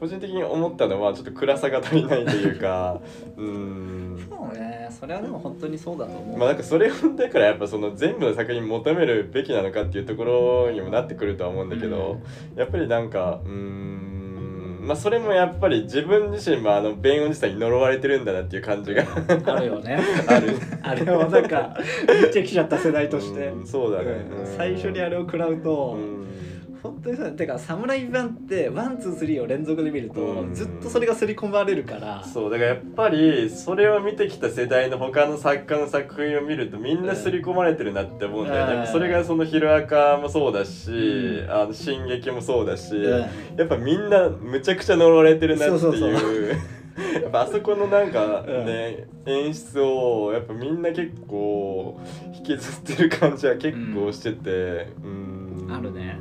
個人的に思ったのはちょっと暗さが足りないというか (laughs) うーんそうね。それはでも本当にそうだと思う。まあなんかそれをだからやっぱその全部の作品求めるべきなのかっていうところにもなってくるとは思うんだけど、やっぱりなんかうーんまあそれもやっぱり自分自身もあの弁護士さんに呪われてるんだなっていう感じが (laughs) あるよね。(laughs) ある。あれをなんかめっちゃ来ちゃった世代として。うんそうだね、うんうん。最初にあれを食らうと、うん本当にそうだてか「サム・ライミ版」って one two three を連続で見ると、うん。ずっとそれが刷り込まれるから。そうだからやっぱりそれを見てきた世代の他の作家の作品を見るとみんな刷り込まれてるなって思うんだよね、うん。それがその「ヒロアカ」もそうだし「うん。あの進撃」もそうだし、うん。やっぱみんなむちゃくちゃ呪われてるなっていう。そうそうそう。(laughs) やっぱあそこのなんかね、演出をやっぱみんな結構引きずってる感じは結構しててうん。あるね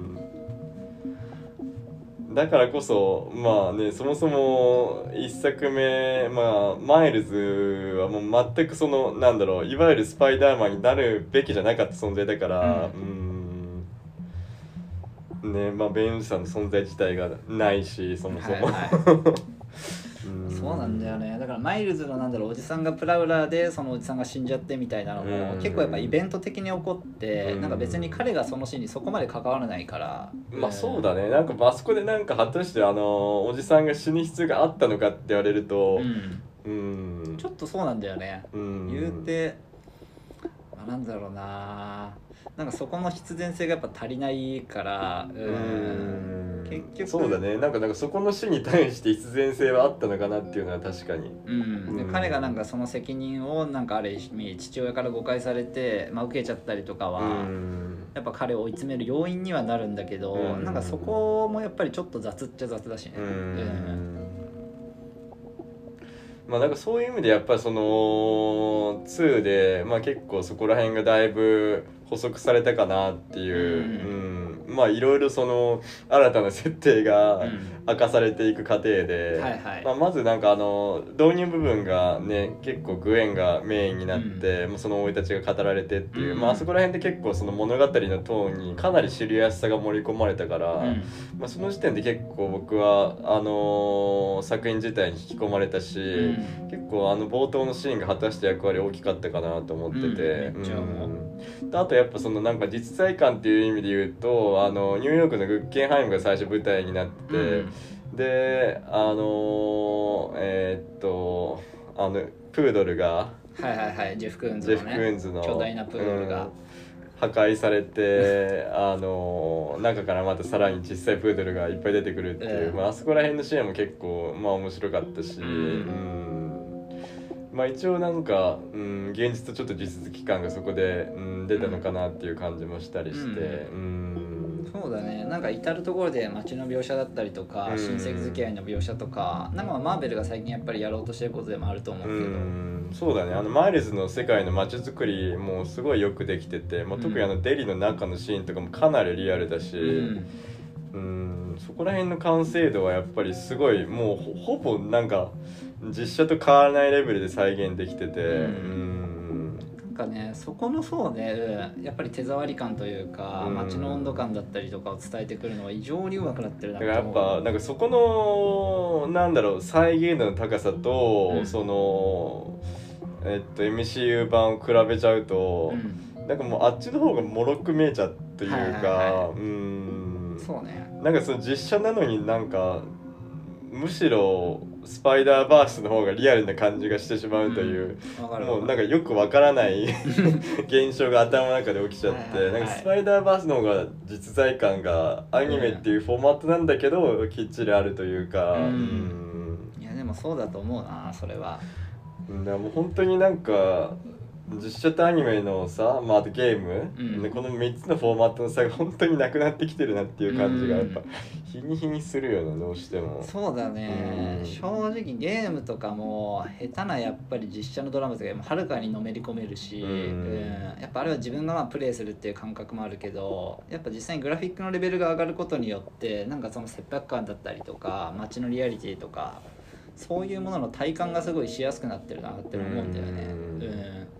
だからこそまあねそもそも一作目まあマイルズはもう全くそのなんだろういわゆるスパイダーマンになるべきじゃなかった存在だからうん。ねまあベンおじさんの存在自体がないしそもそも、はいはうんい、(laughs) そうなんだよね。だからマイルズのなんだろうおじさんがプラウラーでそのおじさんが死んじゃってみたいなのも、うん。結構やっぱイベント的に起こって、うん。なんか別に彼がそのシーンにそこまで関わらないから、まあそうだね。なんかあそこでなんか果たしてあのおじさんが死ぬ必要があったのかって言われると、うん。うん。ちょっとそうなんだよね、うん。言うて、まあ、なんだろうななんかそこの必然性がやっぱ足りないからうん。うん。結局そうだね。なんかなんかそこの死に対して必然性はあったのかなっていうのは確かに。うん、彼がなんかその責任をなんかある意味父親から誤解されて、まあ、受けちゃったりとかは、うん。やっぱ彼を追い詰める要因にはなるんだけど、うん。なんかそこもやっぱりちょっと雑っちゃ雑だしね。ううん。んまあなんかそういう意味でやっぱりその2で、まあ、結構そこら辺がだいぶ補足されたかなっていう、うんまあいろいろその新たな設定がうん。明かされていく過程で、はいはい。まあ、まずなんかあの導入部分がね結構グエンがメインになって、まあその生い立ちが語られてっていう、うん。まああそこら辺で結構その物語のトーンにかなりシリアスさが盛り込まれたから。うん。まあ、その時点で結構僕はあのー作品自体に引き込まれたし、うん。結構あの冒頭のシーンが果たした役割大きかったかなと思ってて、あとやっぱそのなんか実在感っていう意味で言うとあのニューヨークのグッケンハイムが最初舞台になってて、うん。であのーえーっとあのプードルがはいはいはいジェフ・クーンズジェフ・のねクーンズの巨大なプードルが。うん破壊されて (laughs) あの中からまたさらに小さいプードルがいっぱい出てくるっていう、うん。まああそこら辺のシーンも結構まあ面白かったし、うん。うん。まあ一応なんか、うん、現実とちょっと地続き感がそこで、うん、出たのかなっていう感じもしたりして、うんそうだね。なんか至る所で街の描写だったりとか、うん。親戚付き合いの描写とかなんかマーベルが最近やっぱりやろうとしてることでもあると思うけど、うん。そうだね。あのマイルズの世界の街づくりもすごいよくできてて、まあ、特にあのデリの中のシーンとかもかなりリアルだし、うん。うん。そこら辺の完成度はやっぱりすごいもうほほぼなんか実写と変わらないレベルで再現できててうんかねそこのそうね、うんやっぱり手触り感というか、うん。街の温度感だったりとかを伝えてくるのは異常にうまくなってるなだからやっぱなんかそこのなんだろう再現度の高さと、うん。そのえっと MCU 版を比べちゃうと、うん。なんかもうあっちの方がもろく見えちゃうというか、はいはいはうん。そうね。なんかその実写なのになんかむしろスパイダーバースの方がリアルな感じがしてしまうという、わかるもうなんかよくわからない (laughs) 現象が頭の中で起きちゃって、はいなんかスパイダーバースの方が実在感がアニメっていうフォーマットなんだけど、きっちりあるというか、うん。うん。いやでもそうだと思うなそれは。もう本当になんか実写とアニメのさ、まあ、あとゲーム、うん。でこの3つのフォーマットの差が本当になくなってきてるなっていう感じがやっぱう日に日にするよなどうしても。そうだね、うん。正直ゲームとかも下手なやっぱり実写のドラマとかもはるかにのめり込めるし、やっぱあれは自分がまあプレイするっていう感覚もあるけどやっぱ実際にグラフィックのレベルが上がることによってなんかその切迫感だったりとか街のリアリティとかそういうものの体感がすごいしやすくなってるなって思うんだよね。うん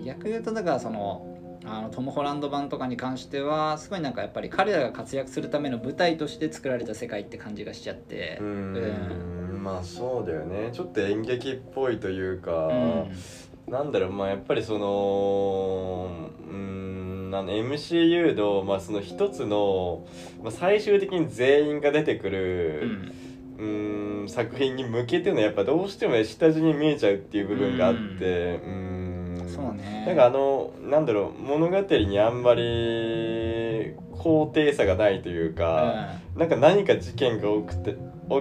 逆言うとだからそのあのトム・ホランド版とかに関してはすごいなんかやっぱり彼らが活躍するための舞台として作られた世界って感じがしちゃって。ううんん。まあそうだよね。ちょっと演劇っぽいというか、うん。なんだろうまあやっぱりそのうんなんだ MCU の,、まあその一つの、まあ、最終的に全員が出てくうる、ん。うん作品に向けてのやっぱどうしても下地に見えちゃうっていう部分があってうんそうね。なんかあのなんだろう物語にあんまり高低差がないというか、なんか何か事件が起きて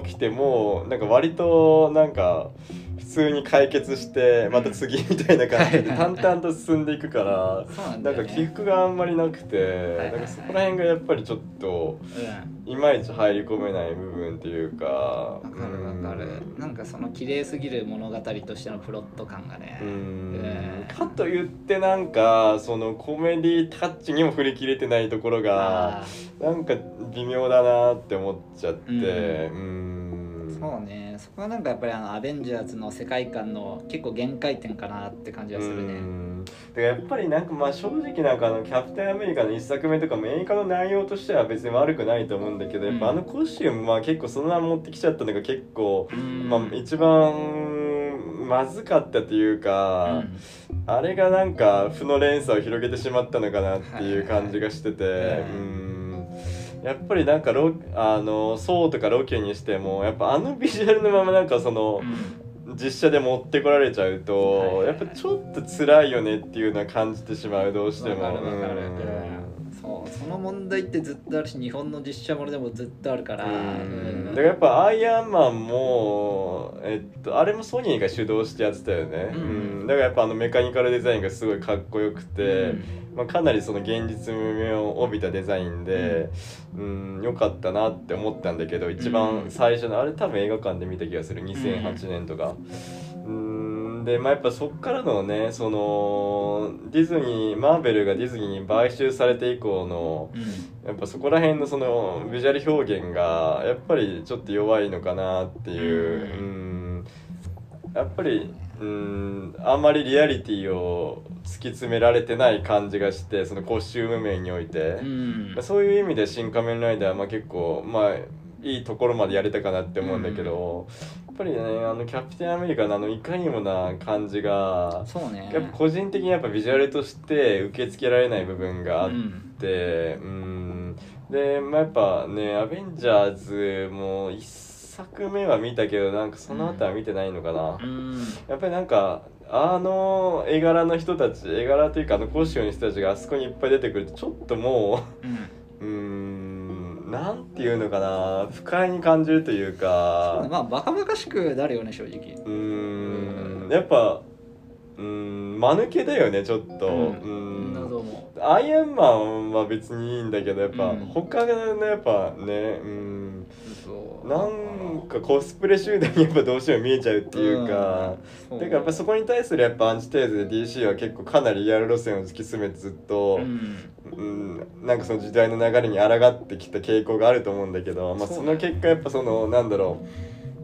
起きてもなんか割となんか普通に解決してまた次みたいな感じで淡々と進んでいくからなんか起伏があんまりなくてなんかそこら辺がやっぱりちょっといまいち入り込めない部分っていうかうんわかるわかる。なんかその綺麗すぎる物語としてのプロット感がね。うん。うん。かと言ってなんかそのコメディタッチにも振り切れてないところがあなんか微妙だなって思っちゃってうんそうね。そこはなんかやっぱりあのアベンジャーズの世界観の結構限界点かなって感じがするうねん。だからやっぱりなんかまあ正直なんかあのキャプテンアメリカの一作目とかも映画の内容としては別に悪くないと思うんだけどやっぱあのコスチュームは結構そのまま持ってきちゃったのが結構、うん。まあ一番まずかったというか、あれがなんか負の連鎖を広げてしまったのかなっていう感じがしてて、うんやっぱりなんかロあのソーとかロケにしてもやっぱあのビジュアルのままなんかそのう、ん。実写で持ってこられちゃうと、はいはいはい。やっぱちょっと辛いよねっていうのは感じてしまうどうしてもそうその問題ってずっとあるし日本の実写ものでもずっとあるから、うん。だからやっぱアイアンマンも、えっと、あれもソニーが主導してやってたよね、うん。うん。だからやっぱあのメカニカルデザインがすごいかっこよくて、まあ、かなりその現実味を帯びたデザインで、うん、よかったなって思ったんだけど一番最初のあれ多分映画館で見た気がする。2008年とか。うんでまあやっぱそっからのねそのディズニーマーベルがディズニーに買収されて以降のうん。やっぱそこら辺のそのビジュアル表現がやっぱりちょっと弱いのかなっていうううん。やっぱりうんあんまりリアリティを突き詰められてない感じがしてそのコスチューム面において、うん。そういう意味で「新仮面ライダー」はまあ結構まあいいところまでやれたかなって思うんだけど、ぱりねあのキャプテンアメリカのあのいかにもな感じがそうね。やっぱ個人的にやっぱビジュアルとして受け付けられない部分があって。うん。で、まあ、やっぱね「アベンジャーズ」も一作目は見たけどなんかその後は見てないのかな、うん。やっぱりなんかあの絵柄の人たち絵柄というかあのコスチュームの人たちがあそこにいっぱい出てくるとちょっともうん。うん (laughs) なんていうのかな不快に感じるというそうかねまあバカバカしくなるよね正直。うーん。やっぱうーん間抜けだよねちょっと。うん。うん謎もアイアンマンは別にいいんだけどやっぱ、うん。他のやっぱねうん。そう。なんかコスプレ集団にやっぱどうしても見えちゃうっていうか、うん。だからやっぱそこに対するやっぱアンチテーゼで DC は結構かなりリアル路線を突き詰めてずっと、うん。うん、なんかその時代の流れに抗ってきた傾向があると思うんだけど、まあ、その結果やっぱそのなんだろ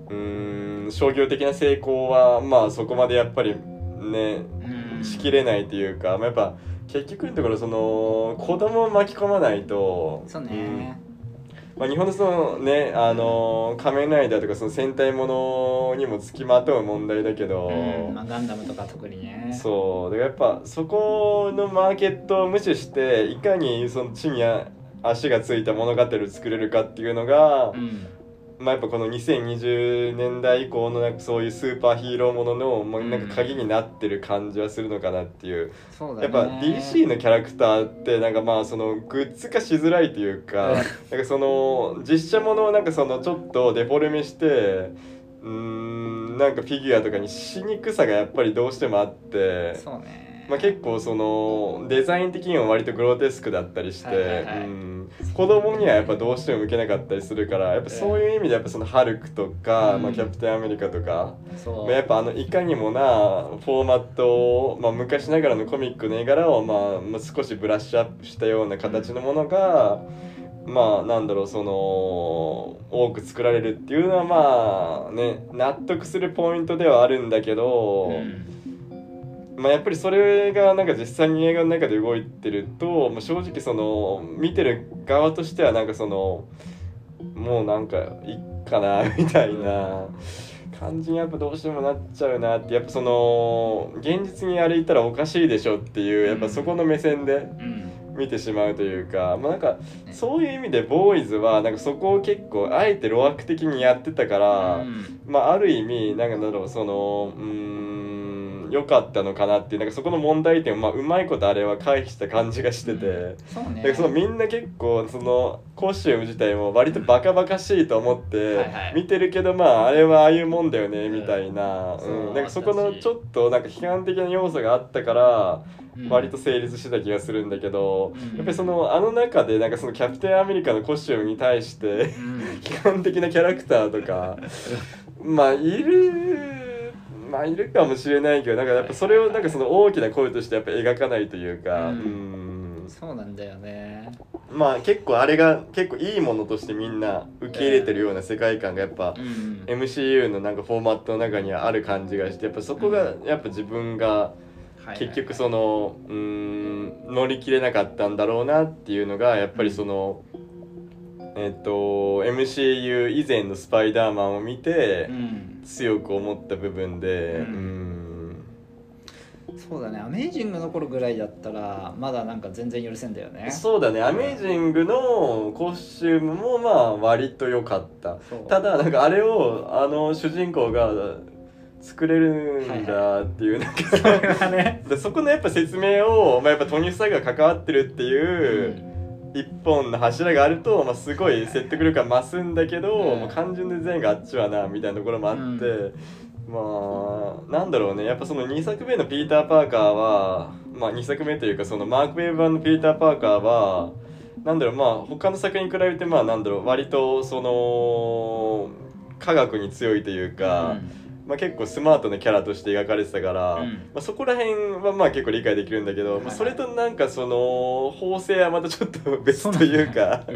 う。うーん。商業的な成功はまあそこまでやっぱりねうん。しきれないというか、まあ、やっぱ結局のところその子供を巻き込まないとそうね。うん。まあ、日本のそのねあの仮面ライダーとかその戦隊ものにもつきまとう問題だけど、うん。まあガンダムとか特にね。そう。だからやっぱそこのマーケットを無視していかにその地に足がついた物語を作れるかっていうのが、うんまあ、やっぱこの2020年代以降のなんかそういうスーパーヒーローものの、まあ、なんか鍵になってる感じはするのかなっていう、そうだね。やっぱ DC のキャラクターってなんかまあそのグッズ化しづらいというかなんかその実写ものをなんかそのちょっとデフォルメしてうーんなんかフィギュアとかにしにくさがやっぱりどうしてもあって。そうねまあ、結構そのデザイン的にも割とグロテスクだったりして、うん。子供にはやっぱどうしても向けなかったりするからやっぱそういう意味でやっぱそのハルクとか、うん。まあ、キャプテンアメリカとか、まあ、やっぱあのいかにもなフォーマットを、まあ、昔ながらのコミックの絵柄を、まあまあ、少しブラッシュアップしたような形のものが。まあなんだろうその多く作られるっていうのはまあね納得するポイントではあるんだけど、うんまあ、やっぱりそれがなんか実際に映画の中で動いてると、まあ、正直その見てる側としてはなんかそのもうなんかいっかなみたいな感じにやっぱどうしてもなっちゃうなってやっぱその現実にあれ言ったらおかしいでしょっていうやっぱそこの目線でうん。見てしまうというか、まあ、なんかね。そういう意味でボーイズはなんかそこを結構あえて路悪的にやってたから。うん。まあ、ある意味なんかだろうそのうーん良かったのかなっていうなんかそこの問題点を、まあ、うまいことあれは回避した感じがしてて、そうね。だからそのみんな結構そのコスチューム自体も割とバカバカしいと思って見てるけどまああれはああいうもんだよねみたいな、うん。なんかそこのちょっとなんか批判的な要素があったからうん。割と成立してた気がするんだけど、うん。やっぱりそのあの中でなんかそのキャプテンアメリカのコスチュームに対してうん。(laughs) 批判的なキャラクターとか (laughs) まあいるまあいるかもしれないけどなんかやっぱそれをなんかその大きな声としてやっぱ描かないというかううん。んそうなんだよね。まあ結構あれが結構いいものとしてみんな受け入れてるような世界観がやっぱうん。MCU のなんかフォーマットの中にはある感じがしてやっぱそこがやっぱ自分が結局そのうーん乗り切れなかったんだろうなっていうのがやっぱりそのえっと MCU 以前のスパイダーマンを見てうん強く思った部分でううん。んそうだね。アメイジングの頃ぐらいだったらまだなんか全然許せんだよね。そうだね。アメイジングのコスチュームもまあ割と良かった。ただなんかあれをあの主人公が作れるんだっていう、なんか (laughs) それはね。でそこのやっぱ説明を、まあ、やっぱトニー・スターが関わってるっていう、一本の柱があると、まあ、すごい説得力が増すんだけど、うん。もう単純で全員があっちはなみたいなところもあって、まあなんだろうね。やっぱその2作目のピーター・パーカーは、まあ、2作目というかそのマーク・ウェーブ版のピーター・パーカーはなんだろうまあ他の作品に比べてまあなんだろう割とその科学に強いというか、まあ、結構スマートなキャラとして描かれてたから、うん。まあ、そこら辺はまあ結構理解できるんだけど、まあ、それとなんかその縫製はまたちょっと別というか。(laughs)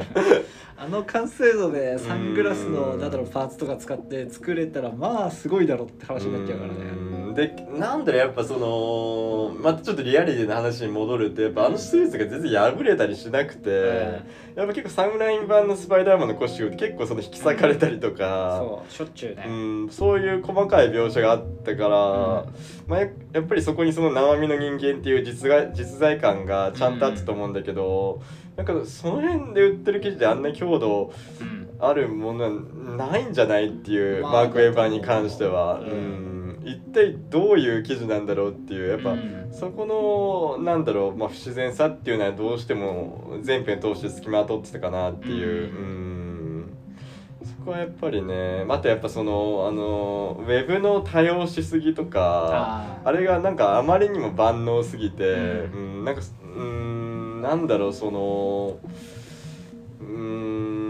あの完成度でサングラスのだろうパーツとか使って作れたらまあすごいだろって話になっちゃうからねうんでなんだろうやっぱそのまたちょっとリアリティの話に戻るとやっぱあのスーツが全然破れたりしなくて、やっぱ結構サムライン版のスパイダーマンのコスチュって結構その引き裂かれたりとか。そうしょっちゅうね、うん、そういう細かい描写があったから、まあ、ややっぱりそこにその生身の人間っていう実が実在感がちゃんとあったと思うんだけど、なんかその辺で売ってる記事であんな強度うん。あるものはないんじゃないっていう、まあマーク・ウェーバーに関しては、う。うん。ん、一体どういう記事なんだろうっていうやっぱ、うん。そこのなんだろう、まあ、不自然さっていうのはどうしても全編通して付きまとってたかなっていう、ううん。そこはやっぱりねあとやっぱそのあのウェブの多用しすぎとかああれがなんかあまりにも万能すぎて、ううん、なんかうんなんだろうそのうん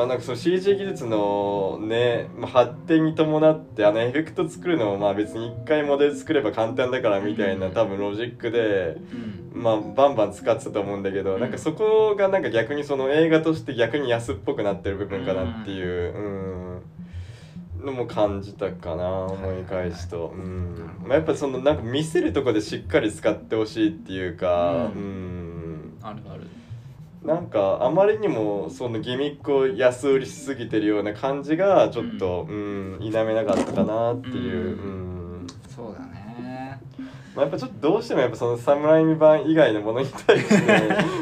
まあなんかその CG 技術のね、まあ、発展に伴ってあのエフェクト作るのもまあ別に一回モデル作れば簡単だからみたいな多分ロジックで。うん。まあ、バンバン使ってたと思うんだけど、うん。なんかそこがなんか逆にその映画として逆に安っぽくなってる部分かなっていう、うん。のも感じたかな思い返すと、うん。まあ、やっぱそのなんか見せるとこでしっかり使ってほしいっていうか、ううん。あるあるなんかあまりにもそのギミックを安売りしすぎてるような感じがちょっと、うん否めなかったかなっていう。うんうんそうだねまあ、やっぱちょっとどうしてもやっぱそのサムライミ版以外のものに対して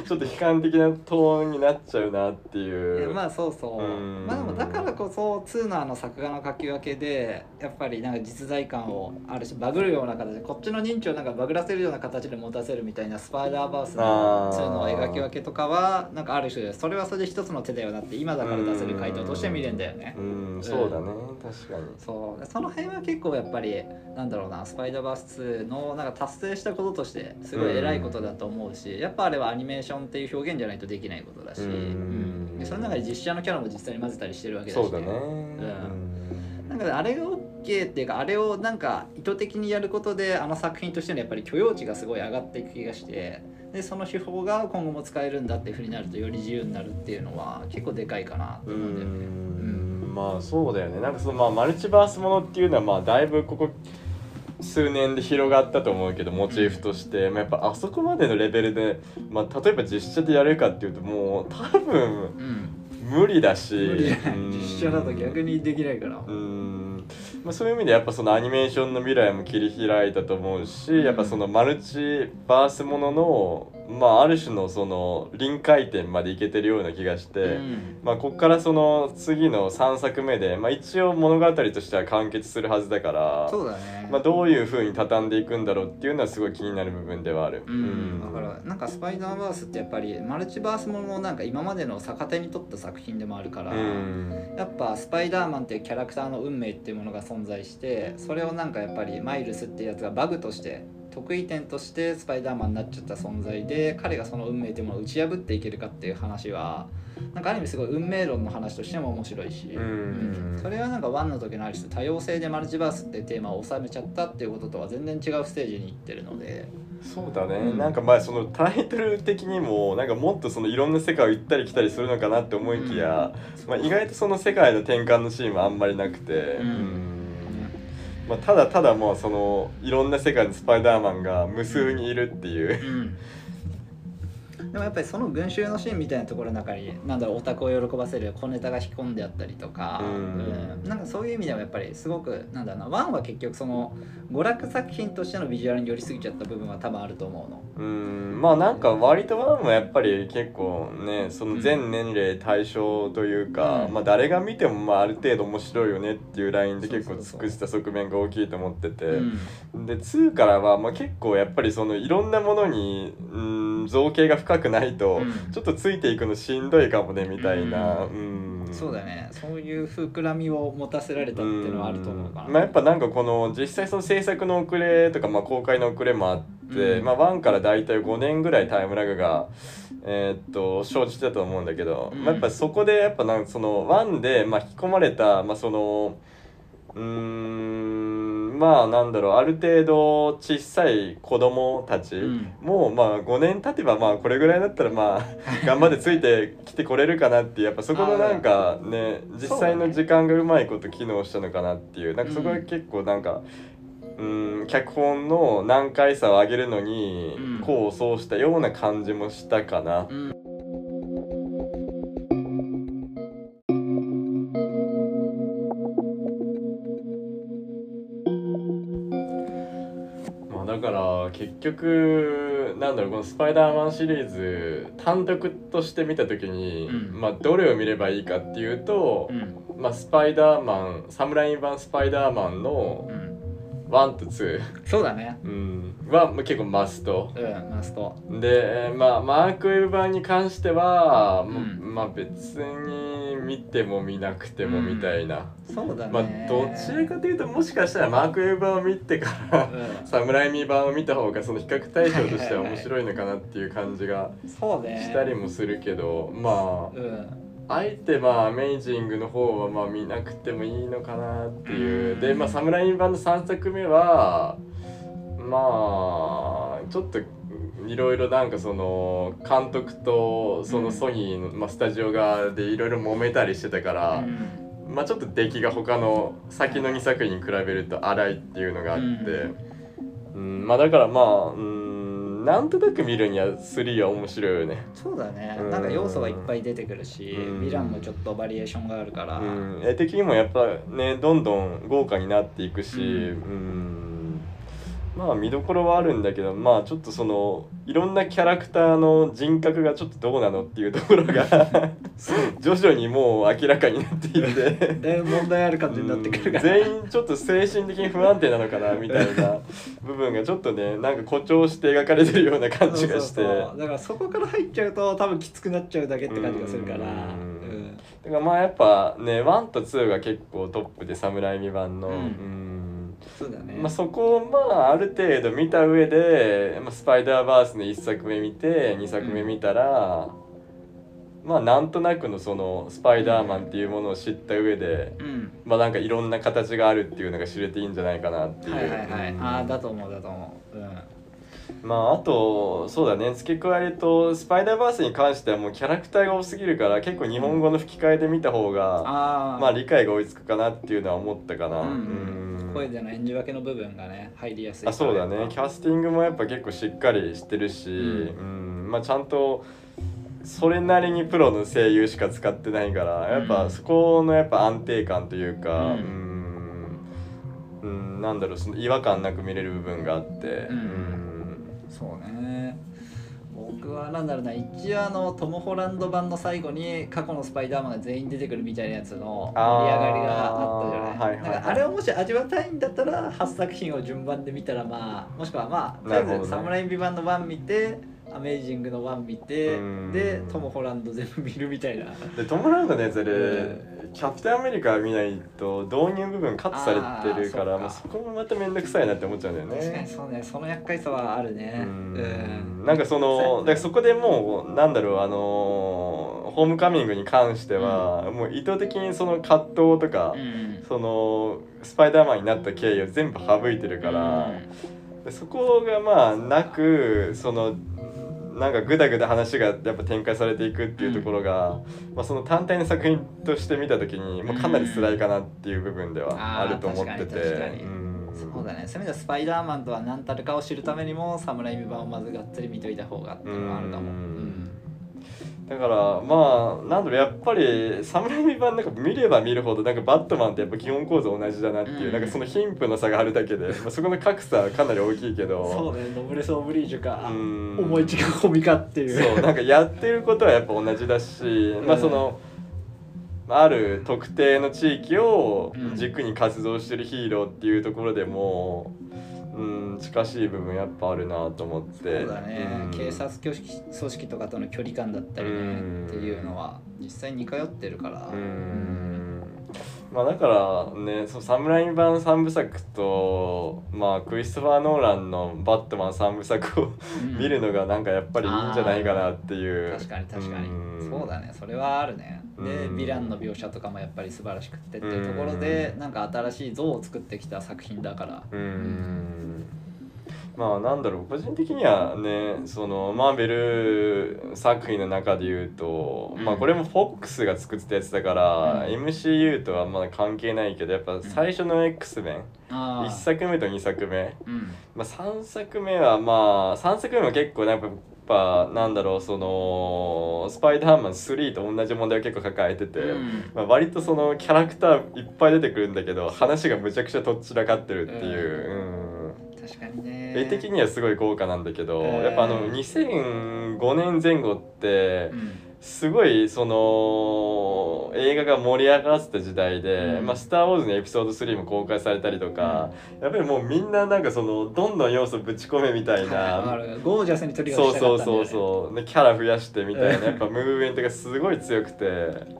ちょっと悲観的なトーンになっちゃうなっていいう。やまあそうそう。うん。まあでもだからこそ2のあの作画の書き分けでやっぱりなんか実在感をあるしバグるような形でこっちの認知をなんかバグらせるような形で持たせるみたいなスパイダーバースのあー。2の描き分けとかはなんかある種でそれはそれで一つの手だよなって今だから出せる回答として見れんだよね。うん、そうだね、確かに。そう。その辺は結構やっぱりなんだろうなスパイダーバース2のなんか達成したこととしてすごい偉いことだと思うし、やっぱあれはアニメーションっていう表現じゃないとできないことだし、うん。うん。でその中で実写のキャラも実際に混ぜたりしてるわけだし。そうだね。ん。なんかあれが OK っていうかあれをなんか意図的にやることであの作品としてのやっぱり許容値がすごい上がっていく気がしてでその手法が今後も使えるんだっていうふうになるとより自由になるっていうのは結構でかいかなとう思うんだよね。ん、まあそうだよね。なんかそのまあマルチバースものっていうのはまあだいぶここ数年で広がったと思うけどモチーフとして、まあ、やっぱあそこまでのレベルで、まあ、例えば実写でやるかっていうともう多分うん。無理だし。うん。実写だと逆にできないから。うん。まあ、そういう意味でやっぱそのアニメーションの未来も切り開いたと思うしやっぱそのマルチバースものの、まあ、ある種のその臨界点までいけてるような気がして、うんまあ、ここからその次の3作目で、まあ、一応物語としては完結するはずだからね。まあ、どういう風に畳んでいくんだろうっていうのはすごい気になる部分ではある。うん、だからなんかスパイダーバースってやっぱりマルチバースもののなんか今までの逆手に取った作品でもあるから、うんやっぱスパイダーマンっていうキャラクターの運命っていうものが存在してそれをなんかやっぱりマイルスっていうやつがバグとして得意点としてスパイダーマンになっちゃった存在で彼がその運命っていうものを打ち破っていけるかっていう話はなんかある意味すごい運命論の話としても面白いし、うん。それはなんかワンの時のある種多様性でマルチバースっていうテーマを収めちゃったっていうこととは全然違うステージに行ってるので。そうだね、うん。なんかまあそのタイトル的にもなんかもっとそのいろんな世界を行ったり来たりするのかなって思いきや、まあ、意外とその世界の転換のシーンはあんまりなくて、うんまあ、ただただもうそのいろんな世界のスパイダーマンが無数にいるっていう、うん。でもやっぱりその群衆のシーンみたいなところの中になんだろうオタクを喜ばせる小ネタが引き込んであったりとか、うん。うん。なんかそういう意味ではやっぱりすごくなんだろうなワンは結局その娯楽作品としてのビジュアルに寄りすぎちゃった部分は多分あると思うの。うん。まあなんか割とワンはやっぱり結構ねその全年齢対象というか、うん。まあ誰が見てもまあある程度面白いよねっていうラインで結構尽くした側面が大きいと思ってて、うん。で2からはまあ結構やっぱりそのいろんなものにうん造形が深くないとうん。ちょっとついていくのしんどいかもねみたいな、ううん。そうだね。そういう膨らみを持たせられたっていうのはあると思うかな。ん。まあ、やっぱなんかこの実際その制作の遅れとか、まあ、公開の遅れもあって、うん。まあ、1から大体5年ぐらいタイムラグが、えーっと生じてたと思うんだけど、うん。まあ、やっぱそこでやっぱなんかその1で、まあ、引き込まれた、まあ、そのうーんまあなんだろうある程度小さい子供たちうん。も、まあ5年経てばまあこれぐらいだったらまあ (laughs) 頑張ってついてきてこれるかなってやっぱそこのなんかね実際の時間がうまいこと機能したのかなっていうなんかそこが結構なんか。うん脚本の難解さを上げるのにうん。功を奏したような感じもしたかな。うん結局なんだろうこの「スパイダーマン」シリーズ単独として見た時に、うん。まあどれを見ればいいかっていうとう、ん。まあ、スパイダーマンサムライ版スパイダーマンのうん1と2、そうだね。うん、はまあ結構マスト。うんマスト。でまあマーク・ウェブ版に関しては、うんまあ別に見ても見なくてもみたいな、そうだね。まあどちらかというともしかしたらマーク・ウェブ版を見てからうんサムライミ版を見た方がその比較対象としては面白いのかなっていう感じがそうね。したりもするけどまうん。ああえてまあアメイジングの方はまあ見なくてもいいのかなっていう。うん。でまあサムライミ版の3作目はまあちょっといろいろなんかその監督とそのソニーの、まあ、スタジオ側でいろいろ揉めたりしてたから、うん。まあちょっと出来が他の先の2作品に比べると荒いっていうのがあって、うん。まあだからまあうんなんとなく見るには3は面白いよね。そうだね。うん。なんか要素がいっぱい出てくるしうん。ヴィランもちょっとバリエーションがあるから。うん、絵的にもやっぱねどんどん豪華になっていくし、ううんまあ見どころはあるんだけどまあちょっとそのいろんなキャラクターの人格がちょっとどうなのっていうところが徐々にもう明らかになっていって。だいぶ問題ある感じになってくるから。全員ちょっと精神的に不安定なのかなみたいな (laughs) 部分がちょっとねなんか誇張して描かれてるような感じがして。だからそこから入っちゃうと多分きつくなっちゃうだけって感じがするから。だからまあやっぱね1と2が結構トップで侍未版の、うん。うんそうだね。まあ、そこをまあある程度見た上で、まあ、スパイダーバースの1作目見て2作目見たら、まあなんとなくのそのスパイダーマンっていうものを知った上で、うん。まあなんかいろんな形があるっていうのが知れていいんじゃないかなっていう。はいはいはい。うん。ああだと思うだと思う。うんまああとそうだね。付け加えるとスパイダーバースに関してはもうキャラクターが多すぎるから結構日本語の吹き替えで見た方が、ああまあ理解が追いつくかなっていうのは思ったかな。うんうん。声での演じ分けの部分がね入りやすいあそうだね。キャスティングもやっぱ結構しっかりしてるし、うん。まあ、ちゃんとそれなりにプロの声優しか使ってないからやっうん。ぱそこのやっぱ安定感というかううん。んうん。なんだろうその違和感なく見れる部分があって、うんそうね。僕はなんだろうな一応あのトム・ホランド版の最後に過去のスパイダーマンが全員出てくるみたいなやつの盛り上がりがあったじゃない,、あーはいはい。はいなんかあれをもし味わいたいんだったら8作品を順番で見たらまあもしくはまあとりあえず「サム・ライミ版」の1見て「アメイジング」の1見てうん。でトム・ホランド全部見るみたいな。でトム・ラウンドのやつで、うキャプテンアメリカ見ないと導入部分カットされてるからあーまあ、そこもまた面倒くさいなって思っちゃうんだよね。確かにそうねその厄介さはあるね。うん。なんかそのだからそこでもうなんだろうあのホームカミングに関しては、もう意図的にその葛藤とか、うん。そのスパイダーマンになった経緯を全部省いてるから、でそこがまあなくそのなんかグダグダ話がやっぱ展開されていくっていうところが、まあ、その単体の作品として見た時にもうかなり辛いかなっていう部分ではあると思ってて。うんそうだねそういう意味ではスパイダーマンとは何たるかを知るためにもサムライミ版をまずがっつり見といた方がっていうのはあるかも。うん。うんだからまあなんだろうやっぱり侍版なんか見れば見るほどなんかバットマンってやっぱ基本構造同じだなっていう、うん。なんかその貧富の差があるだけで、(laughs) まあ、そこの格差はかなり大きいけどそうねノブレス・オブリージュか。うん。思い違い込みかっていう。そうなんかやってることはやっぱ同じだし、まあそのある特定の地域を軸に活動してるヒーローっていうところでも、うん、近しい部分やっぱあるなと思って。そうだね、うん。警察組織組織とかとの距離感だったりねうん。っていうのは実際に通ってるから。うんまあだからねそう侍版3部作とまあクリストファー・ノーランの「バットマン」3部作をうん。見るのがなんかやっぱりいいんじゃないかなっていう。確かに確かに。ん。そうだねそれはあるね。でうん。ヴィランの描写とかもやっぱり素晴らしくってっていうところでなんか新しい像を作ってきた作品だから。うんまあなんだろう個人的にはねそのマーベル作品の中で言うと、うん。まあこれもフォックスが作ってたやつだから、うん。MCU とはまだ関係ないけどやっぱ最初の X メン、あ1作目と2作目、うん。まあ、3作目はまあ3作目も結構なんかやっぱなんだろうそのスパイダーマン3と同じ問題を結構抱えてて、うん。まあ、割とそのキャラクターいっぱい出てくるんだけど話がむちゃくちゃとっちらかってるっていう、うん、確かにね絵的にはすごい豪華なんだけど、やっぱあの2005年前後ってうんすごいその映画が盛り上がってた時代で「うん。まあ、スター・ウォーズ」のエピソード3も公開されたりとか、やっぱりもうみんななんかそのどんどん要素ぶち込めみたいな。ゴージャスに取りそうそうそううそう。でキャラ増やしてみたいな。やっぱムーブメントがすごい強くて。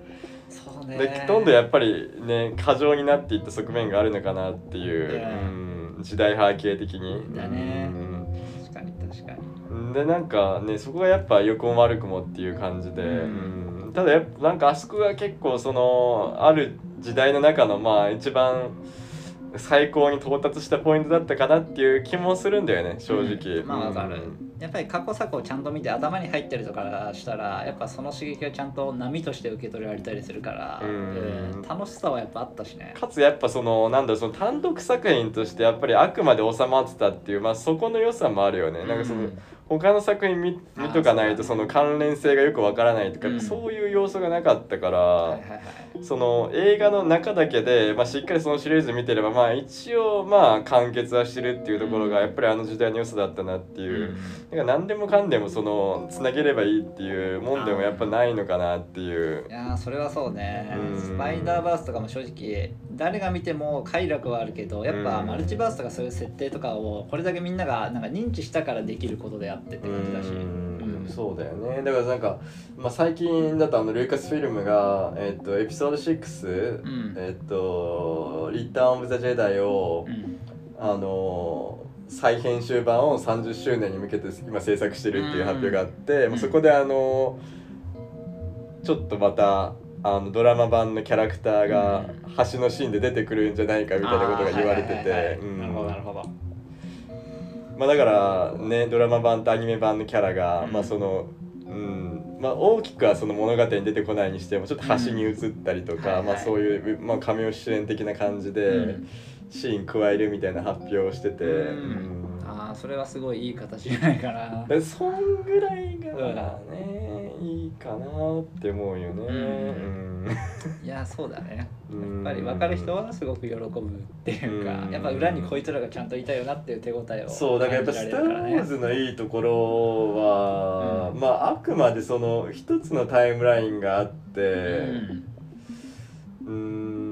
そうね。でどんどんやっぱりね過剰になっていった側面があるのかなっていう、うん、時代背景的に。だね。うん。確かに確かに。でなんかねそこがやっぱ良くも悪くもっていう感じで、うん。うん。ただやっぱなんかあそこが結構そのある時代の中のまあ一番最高に到達したポイントだったかなっていう気もするんだよね正直、うんまあわかる。うん。やっぱり過去作をちゃんと見て頭に入ってるとからしたらやっぱその刺激がちゃんと波として受け取られたりするから、うん。うん。楽しさはやっぱあったしね。かつやっぱそのなんだろうその単独作品としてやっぱりあくまで収まってたっていうまあそこの良さもあるよね、なんかそのうん他の作品見見とかないとその関連性がよくわからないとか、うん。そういう要素がなかったから、はいはいはいその映画の中だけで、まあ、しっかりそのシリーズ見てればまあ一応まあ完結はしてるっていうところがうん。やっぱりあの時代の良さだったなっていう、うん。だから何でもかんでもそのつなげればいいっていうもんでもやっぱないのかなっていう。い。やーそれはそうね。うん。スパイダーバースとかも正直誰が見ても快楽はあるけどやっぱうん。マルチバースとかそういう設定とかをこれだけみんながなんか認知したからできることであってって感じだし。うんうんそうだよね。だからなんか、まあ、最近だとあのルーカスフィルムが、えっとエピソード6、ん。えっと「リターン・オブ・ザ・ジェダイを」うん。あの再編集版を30周年に向けて今制作してるっていう発表があって、ん。まあそこであのちょっとまたあのドラマ版のキャラクターがうん。橋のシーンで出てくるんじゃないかみたいなことが言われててうん。なるほどなるほどまあだからねドラマ版とアニメ版のキャラが、うん。まあそのうん。まあ大きくはその物語に出てこないにしてもちょっと端に移ったりとか、まあそういう、まあ、神尾主演的な感じで、うん。シーン加えるみたいな発表をしてて、うんああそれはすごいいい形じゃないかな。で (laughs) そんぐらいがね、いいかなって思うよね。うん。いやそうだね。うん。やっぱり分かる人はすごく喜ぶっていうかうん。やっぱ裏にこいつらがちゃんといたよなっていう手応えをそうだからやっぱ「スター・ウォーズ」のいいところは、うん。まああくまでその一つのタイムラインがあってうん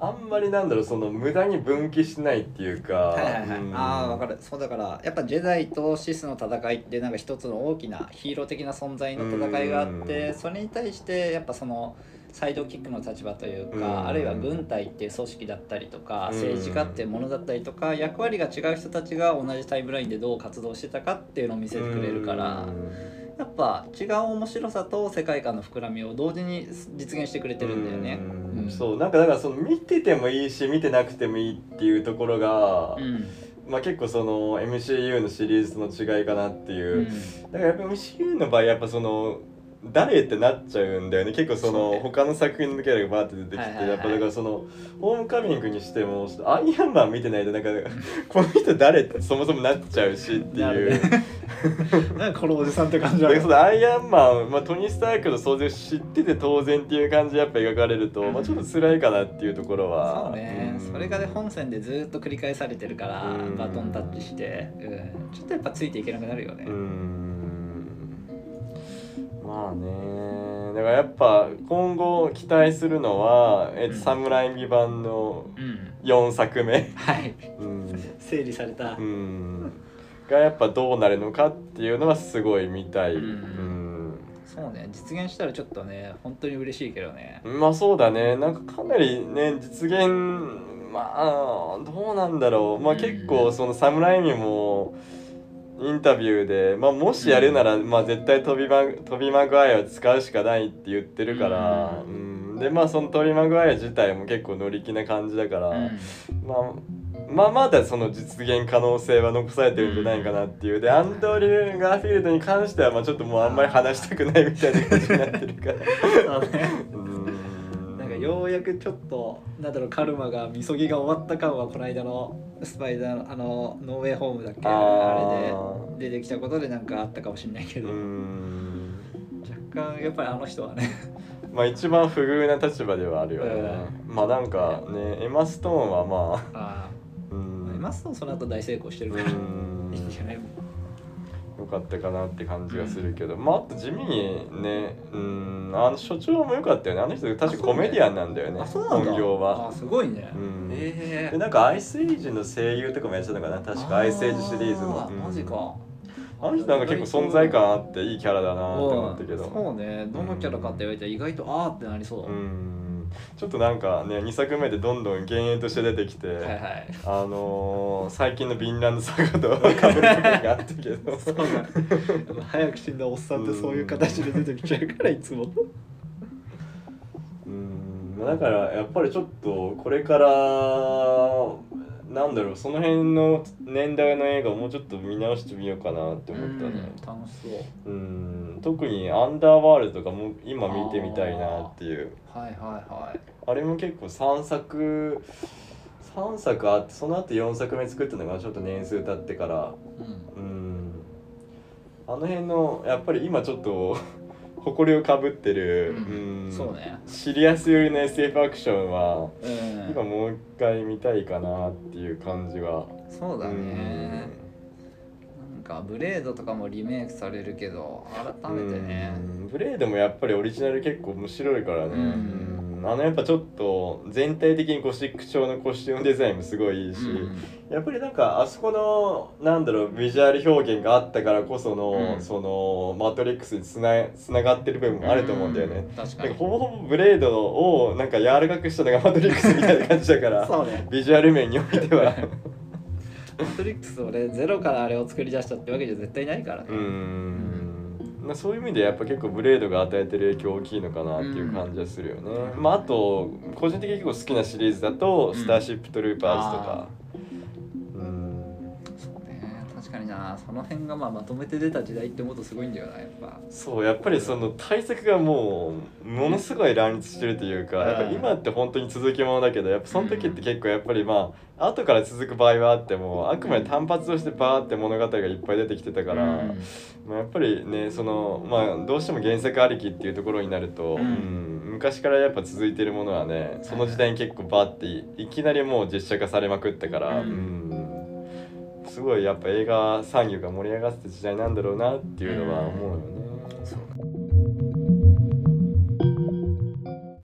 あんまりなんだろうその無駄に分岐しないっていうか、はいはいはい、うん。ああ分かる。そうだからやっぱジェダイとシスの戦いってなんか一つの大きなヒーロー的な存在の戦いがあってうん。それに対してやっぱそのサイドキックの立場というか、うん。あるいは軍隊っていう組織だったりとか、うん。政治家っていうものだったりとか役割が違う人たちが同じタイムラインでどう活動してたかっていうのを見せてくれるから、やっぱ違う面白さと世界観の膨らみを同時に実現してくれてるんだよね。そうなんかだからその見ててもいいし見てなくてもいいっていうところが、うん。まあ結構その MCU のシリーズの違いかなっていう、うん。だからやっぱ MCU の場合やっぱその誰ってなっちゃうんだよね。結構その他の作品のキャラがバーって出てきて、はいはいはい。やっぱだからそのホームカミングにしてもアイアンマン見てないとなんか (laughs) この人誰ってそもそもなっちゃうしっていう。なるね。(laughs) なんかこのおじさんって感じだだからそのアイアンマン、まあ、トニー・スタークの操縦知ってて当然っていう感じでやっぱ描かれると、まあ、ちょっと辛いかなっていうところはそうね、ん。それがね本線でずっと繰り返されてるから、うん。バトンタッチして、うん、ちょっとやっぱついていけなくなるよね、うーんまあね。だからやっぱ今後期待するのは「えっとうん。サムライミ版」のうん。4作目、はい。うん。整理された、うん、がやっぱどうなるのかっていうのはすごい見たい、うん。うん。そうね。実現したらちょっとね本当に嬉しいけどね。まあそうだね。なんかかなりね実現まあどうなんだろう。まあうん。結構そのサムライミもインタビューで、まあ、もしやるなら、まあ、絶対トビマトビマグワイアを使うしかないって言ってるから、ううん。でまあそのトビマグワイア自体も結構乗り気な感じだから、うん。まあまあまだその実現可能性は残されてるんじゃないかなっていう。でアンドリュー・ガーフィールドに関してはまあちょっともうあんまり話したくないみたいな感じになってるから。(laughs) なんかようやくちょっとなんだろうカルマがみそぎが終わった感はこの間のスパイダーのあのノーウェイホームだっけ？ああれで出てきたことでなんかあったかもしれないけど、うん。若干やっぱりあの人はね。まあ一番不遇な立場ではあるよね、うまあなんかねエマ・ストーンはまあ。ああうん。エマ・ストーンその後大成功してるから。うん。いいんじゃない？よかったかなって感じがするけど、まああと地味にねうんあの所長も良かったよね。あの人確かコメディアンなんだよねあそうなんだ。本業あは。すごいね、うん。え。でなんかアイスエイジの声優とかもやってたのかな確かアイスエイジシリーズの。あ、マジか。あの人なんか結構存在感あっていいキャラだなって思ったけど。そうね。どのキャラかって言われたら意外とあーってなりそう、うんちょっとなんかね2作目でどんどん幻影として出てきて、はいはい。あのー、最近のヴィンランドサガとかぶる部分があったけど。そうだ。早く死んだおっさんってそういう形で出てきちゃうからいつも。うんだからやっぱりちょっとこれからなんだろうその辺の年代の映画をもうちょっと見直してみようかなって思ったねうん楽しそう。うん特に「アンダーワールド」とかも今見てみたいなっていう。はいはいはい。あれも結構3作3作あってその後4作目作ったのがちょっと年数経ってから。うん。うん。あの辺のやっぱり今ちょっと誇りをかぶってる、うん。ん。そうね。シリアス寄りの SF アクションはうん。今もう一回見たいかなっていう感じはそうだね。なんかブレードとかもリメイクされるけど改めてね。うん。ブレードもやっぱりオリジナル結構面白いからね、うんうんあのやっぱちょっと全体的にゴシック調のコスチュームデザインもすごいいいし、やっぱりなんかあそこのなんだろうビジュアル表現があったからこその、うん。そのマトリックスにつなつながってる部分もあると思うんだよね、うん。確かに。ほぼほぼブレードをなんか柔らかくしたのがマトリックスみたいな感じだから (laughs) ね。ビジュアル面においては。(laughs) マトリックスをねゼロからあれを作り出したってわけじゃ絶対ないからね。うーんまあそういう意味でやっぱ結構ブレードが与えてる影響大きいのかなっていう感じはするよね、うん。まああと個人的に結構好きなシリーズだと「うん。スターシップトルーパーズ」とかなその辺がまあまとめて出た時代ってもっとすごいんだよなやっぱ。そうやっぱりその対策がもうものすごい乱立してるというか、うん。やっぱ今って本当に続きものだけどやっぱその時って結構やっぱりまあ後から続く場合はあってもあくまで単発としてバーって物語がいっぱい出てきてたから、うん。まあ、やっぱりねそのまあどうしても原作ありきっていうところになると、うん。うん昔からやっぱ続いてるものはねその時代に結構バーっていきなりもう実写化されまくったから、うん。うんすごいやっぱ映画産業が盛り上がってた時代なんだろうなっていうのは思うよね。